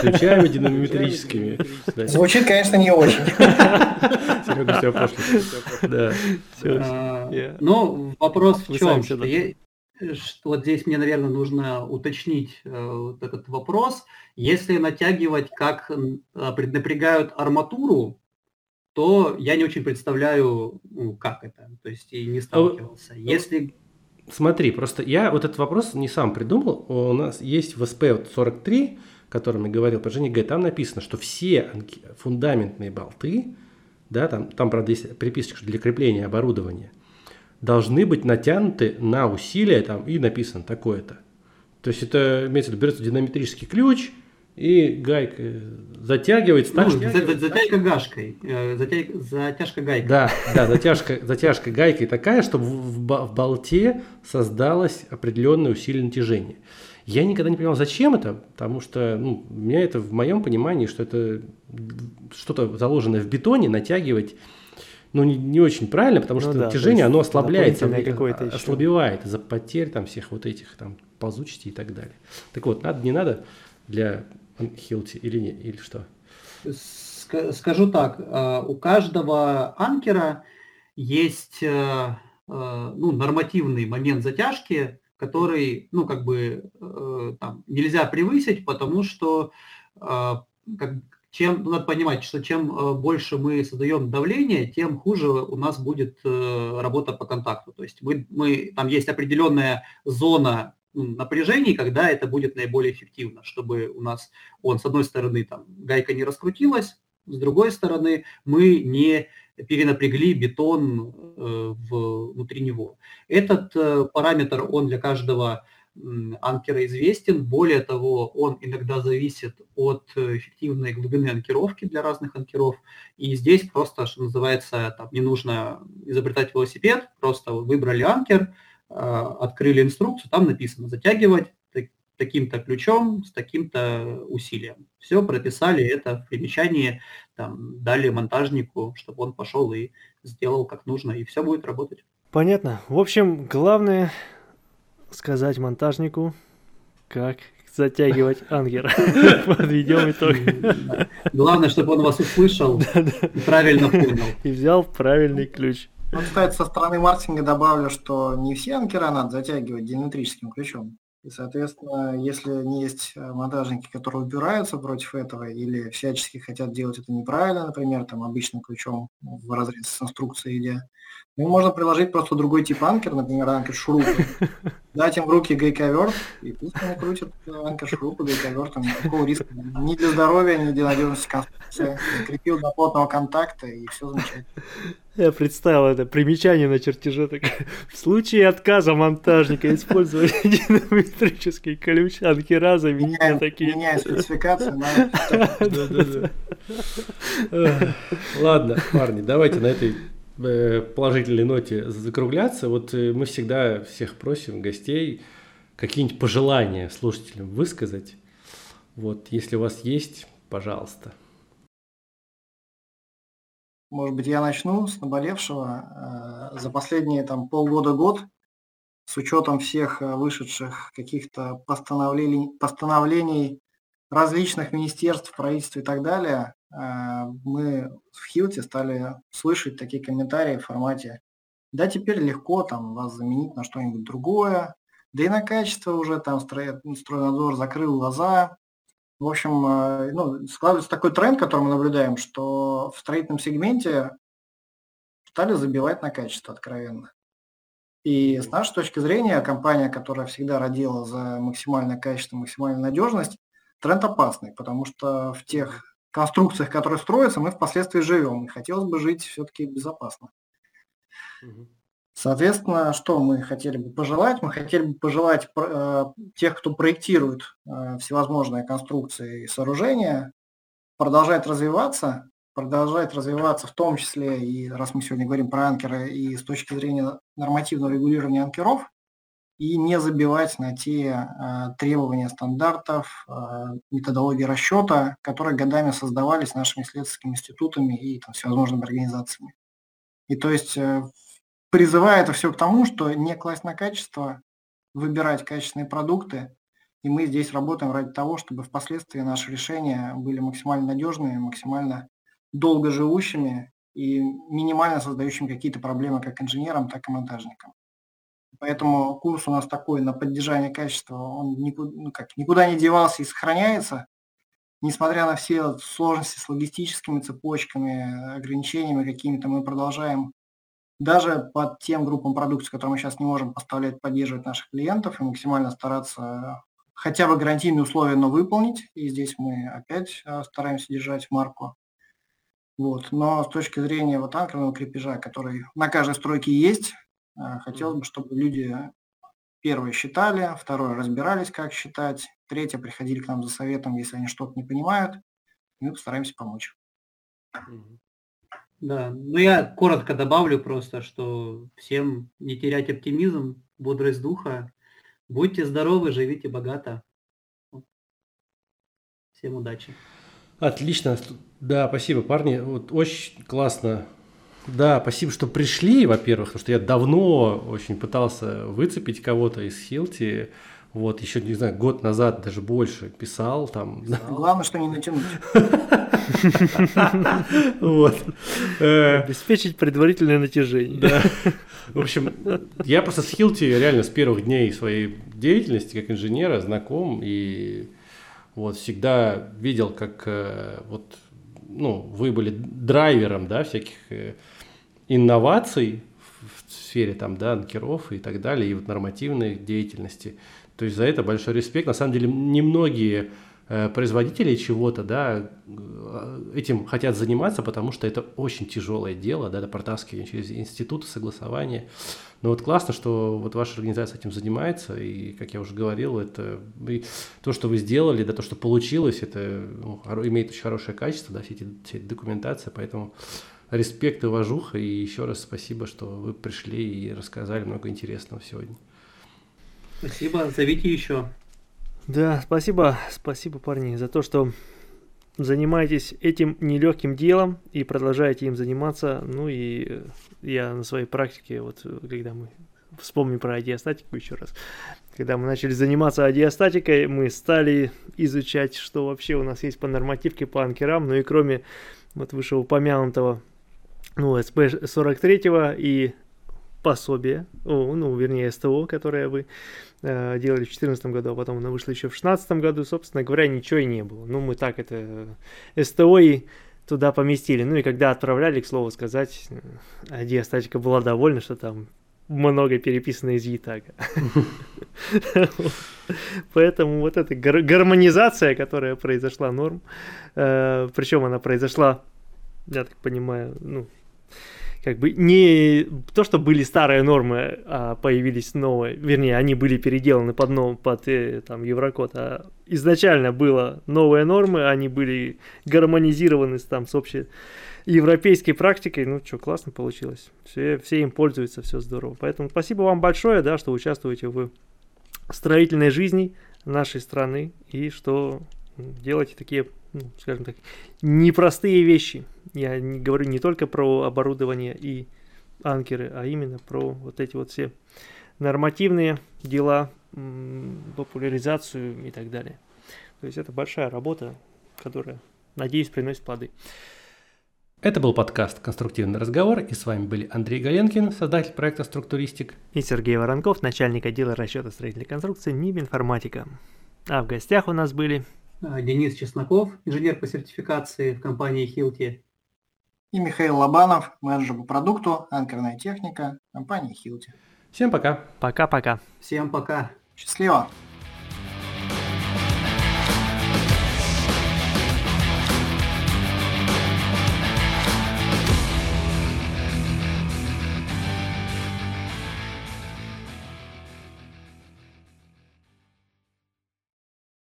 Ключами динамометрическими. Звучит, конечно, не очень. Серега все пошло. Да. А, ну, вопрос в чем? Вот здесь мне, наверное, нужно уточнить э, вот этот вопрос. Если натягивать, как э, преднапрягают арматуру, то я не очень представляю, ну, как это. То есть и не а сталкивался. Если Смотри, просто я вот этот вопрос не сам придумал. У нас есть в SP43, о котором я говорил про Жене Г, там написано, что все фундаментные болты, да, там, там правда, есть приписочка для крепления оборудования, должны быть натянуты на усилие там, и написано такое-то. То есть это имеется в виду, берется динамометрический ключ – и гайка затягивается так, ну, что... затяжка гашкой, э, затяг, затяжка гайкой. Да, да, затяжка, затяжка гайкой такая, чтобы в, в болте создалось определенное усилие натяжения. Я никогда не понимал, зачем это, потому что ну, у меня это в моем понимании, что это что-то заложенное в бетоне, натягивать ну, не, не очень правильно, потому ну, что да, натяжение, оно ослабляется, ослабевает из-за потерь там всех вот этих там ползучестей и так далее. Так вот, надо, не надо для Хилти или, не, или что? Скажу так, э, у каждого анкера есть э, э, ну, нормативный момент затяжки, который, ну, как бы, э, там, нельзя превысить, потому что как, чем, ну, надо понимать, что чем больше мы создаем давление, тем хуже у нас будет работа по контакту. То есть мы, мы, там есть определенная зона напряжений, когда это будет наиболее эффективно, чтобы у нас он, с одной стороны, там, гайка не раскрутилась, с другой стороны, мы не перенапрягли бетон э, внутри него. Этот параметр, он для каждого анкера известен. Более того, он иногда зависит от э, эффективной глубины анкеровки для разных анкеров. И здесь просто, что называется, там, не нужно изобретать велосипед, просто выбрали анкер, открыли инструкцию, там написано затягивать таким-то ключом с таким-то усилием. Все, прописали это в примечании, там, дали монтажнику, чтобы он пошел и сделал как нужно, и все будет работать. Понятно. В общем, главное сказать монтажнику, как затягивать ангера. Подведем итог. Главное, чтобы он вас услышал и правильно понял. И взял правильный ключ. Ну, кстати, со стороны маркетинга добавлю, что не все анкера надо затягивать диаметрическим ключом. И, соответственно, если не есть э, монтажники, которые упираются против этого или всячески хотят делать это неправильно, например, там обычным ключом в разрез с инструкцией идя, ну, можно приложить просто другой тип анкер, например, анкер шурупа. Дать им в руки гайковерт, и пусть они крутят анкер шурупа гайковертом. Никакого риска ни для здоровья, ни для надежности конструкции. Закрепил до плотного контакта, и все замечательно. Я представил это примечание на чертеже. Так, в случае отказа монтажника использовать динамометрический ключ, анкера заменить на такие. Меняя спецификацию. Ладно, парни, давайте на этой положительной ноте закругляться. Вот э, мы всегда всех просим гостей какие-нибудь пожелания слушателям высказать. Вот, если у вас есть, пожалуйста. Может быть, я начну с наболевшего. Э, за последние там полгода-год, с учетом всех э, вышедших каких-то постановлений, постановлений различных министерств, правительств и так далее, э, мы в Хилте стали слышать такие комментарии в формате «Да, теперь легко там вас заменить на что-нибудь другое», да и на качество уже там стройнадзор закрыл глаза, в общем, э, ну, складывается такой тренд, который мы наблюдаем, что в строительном сегменте стали забивать на качество откровенно. И с нашей точки зрения, компания, которая всегда родила за максимальное качество, максимальную надежность, тренд опасный, потому что в тех конструкциях, которые строятся, мы впоследствии живем. И хотелось бы жить все-таки безопасно. Соответственно, что мы хотели бы пожелать? Мы хотели бы пожелать э, тех, кто проектирует э, всевозможные конструкции и сооружения, продолжать развиваться, продолжать развиваться в том числе, и раз мы сегодня говорим про анкеры, и с точки зрения нормативного регулирования анкеров, и не забивать на те э, требования стандартов, э, методологии расчета, которые годами создавались нашими исследовательскими институтами и там, всевозможными организациями. И то есть э, призывая это все к тому, что не класть на качество, выбирать качественные продукты, и мы здесь работаем ради того, чтобы впоследствии наши решения были максимально надежными, максимально долго живущими и минимально создающими какие-то проблемы как инженерам, так и монтажникам. Поэтому курс у нас такой на поддержание качества, он никуда, ну как, никуда не девался и сохраняется, несмотря на все сложности с логистическими цепочками, ограничениями какими-то, мы продолжаем даже под тем группам продукции, которые мы сейчас не можем поставлять, поддерживать наших клиентов и максимально стараться хотя бы гарантийные условия, но выполнить. И здесь мы опять а, стараемся держать марку. Вот. Но с точки зрения вот анкерного крепежа, который на каждой стройке есть, хотелось бы, чтобы люди первое считали, второе разбирались, как считать, третье приходили к нам за советом, если они что-то не понимают, мы постараемся помочь. Да, ну я коротко добавлю просто, что всем не терять оптимизм, бодрость духа. Будьте здоровы, живите богато. Всем удачи. Отлично. Да, спасибо, парни. Вот очень классно. Да, спасибо, что пришли, во-первых, потому что я давно очень пытался выцепить кого-то из Хилти. Вот, еще, не знаю, год назад, даже больше писал там. Главное, что не натянуть. Вот. Э, Обеспечить предварительное натяжение. Да. В общем, я просто с Хилти реально с первых дней своей деятельности как инженера знаком и вот всегда видел, как э, вот, ну, вы были драйвером, да, всяких э, инноваций в сфере там, да, анкеров и так далее, и вот нормативной деятельности. То есть за это большой респект. На самом деле, немногие Э, производители чего-то, да, э, этим хотят заниматься, потому что это очень тяжелое дело, да, протаскивание через институты, согласования. Но вот классно, что вот ваша организация этим занимается, и, как я уже говорил, это то, что вы сделали, да, то, что получилось, это ну, имеет очень хорошее качество, да, все эти, все эти документации, поэтому респект и уважуха, и еще раз спасибо, что вы пришли и рассказали много интересного сегодня. Спасибо, зовите еще. Да, спасибо, спасибо, парни, за то, что занимаетесь этим нелегким делом и продолжаете им заниматься. Ну и я на своей практике, вот когда мы вспомним про адиастатику еще раз, когда мы начали заниматься адиастатикой, мы стали изучать, что вообще у нас есть по нормативке, по анкерам, ну и кроме вот вышеупомянутого ну, СП-43 и пособия, о, ну, вернее, СТО, которое вы э, делали в 2014 году, а потом оно вышло еще в 2016 году, собственно говоря, ничего и не было. Ну, мы так это СТО и туда поместили. Ну и когда отправляли, к слову сказать, э, диастатика была довольна, что там много переписано из ЕТАГа. Поэтому вот эта гармонизация, которая произошла норм, э, причем она произошла, я так понимаю, ну, как бы не то, что были старые нормы, а появились новые, вернее, они были переделаны под, нов, под э, там, Еврокод, а изначально было новые нормы, они были гармонизированы там, с общей европейской практикой, ну что, классно получилось, все, все им пользуются, все здорово. Поэтому спасибо вам большое, да, что участвуете в строительной жизни нашей страны и что делаете такие, ну, скажем так, непростые вещи. Я не говорю не только про оборудование и анкеры, а именно про вот эти вот все нормативные дела, популяризацию и так далее. То есть это большая работа, которая, надеюсь, приносит плоды. Это был подкаст «Конструктивный разговор», и с вами были Андрей Галенкин, создатель проекта «Структуристик», и Сергей Воронков, начальник отдела расчета строительной конструкции НИБ «Информатика». А в гостях у нас были Денис Чесноков, инженер по сертификации в компании Хилти. И Михаил Лобанов, менеджер по продукту, анкерная техника, компании Хилти. Всем пока. Пока-пока. Всем пока. Счастливо.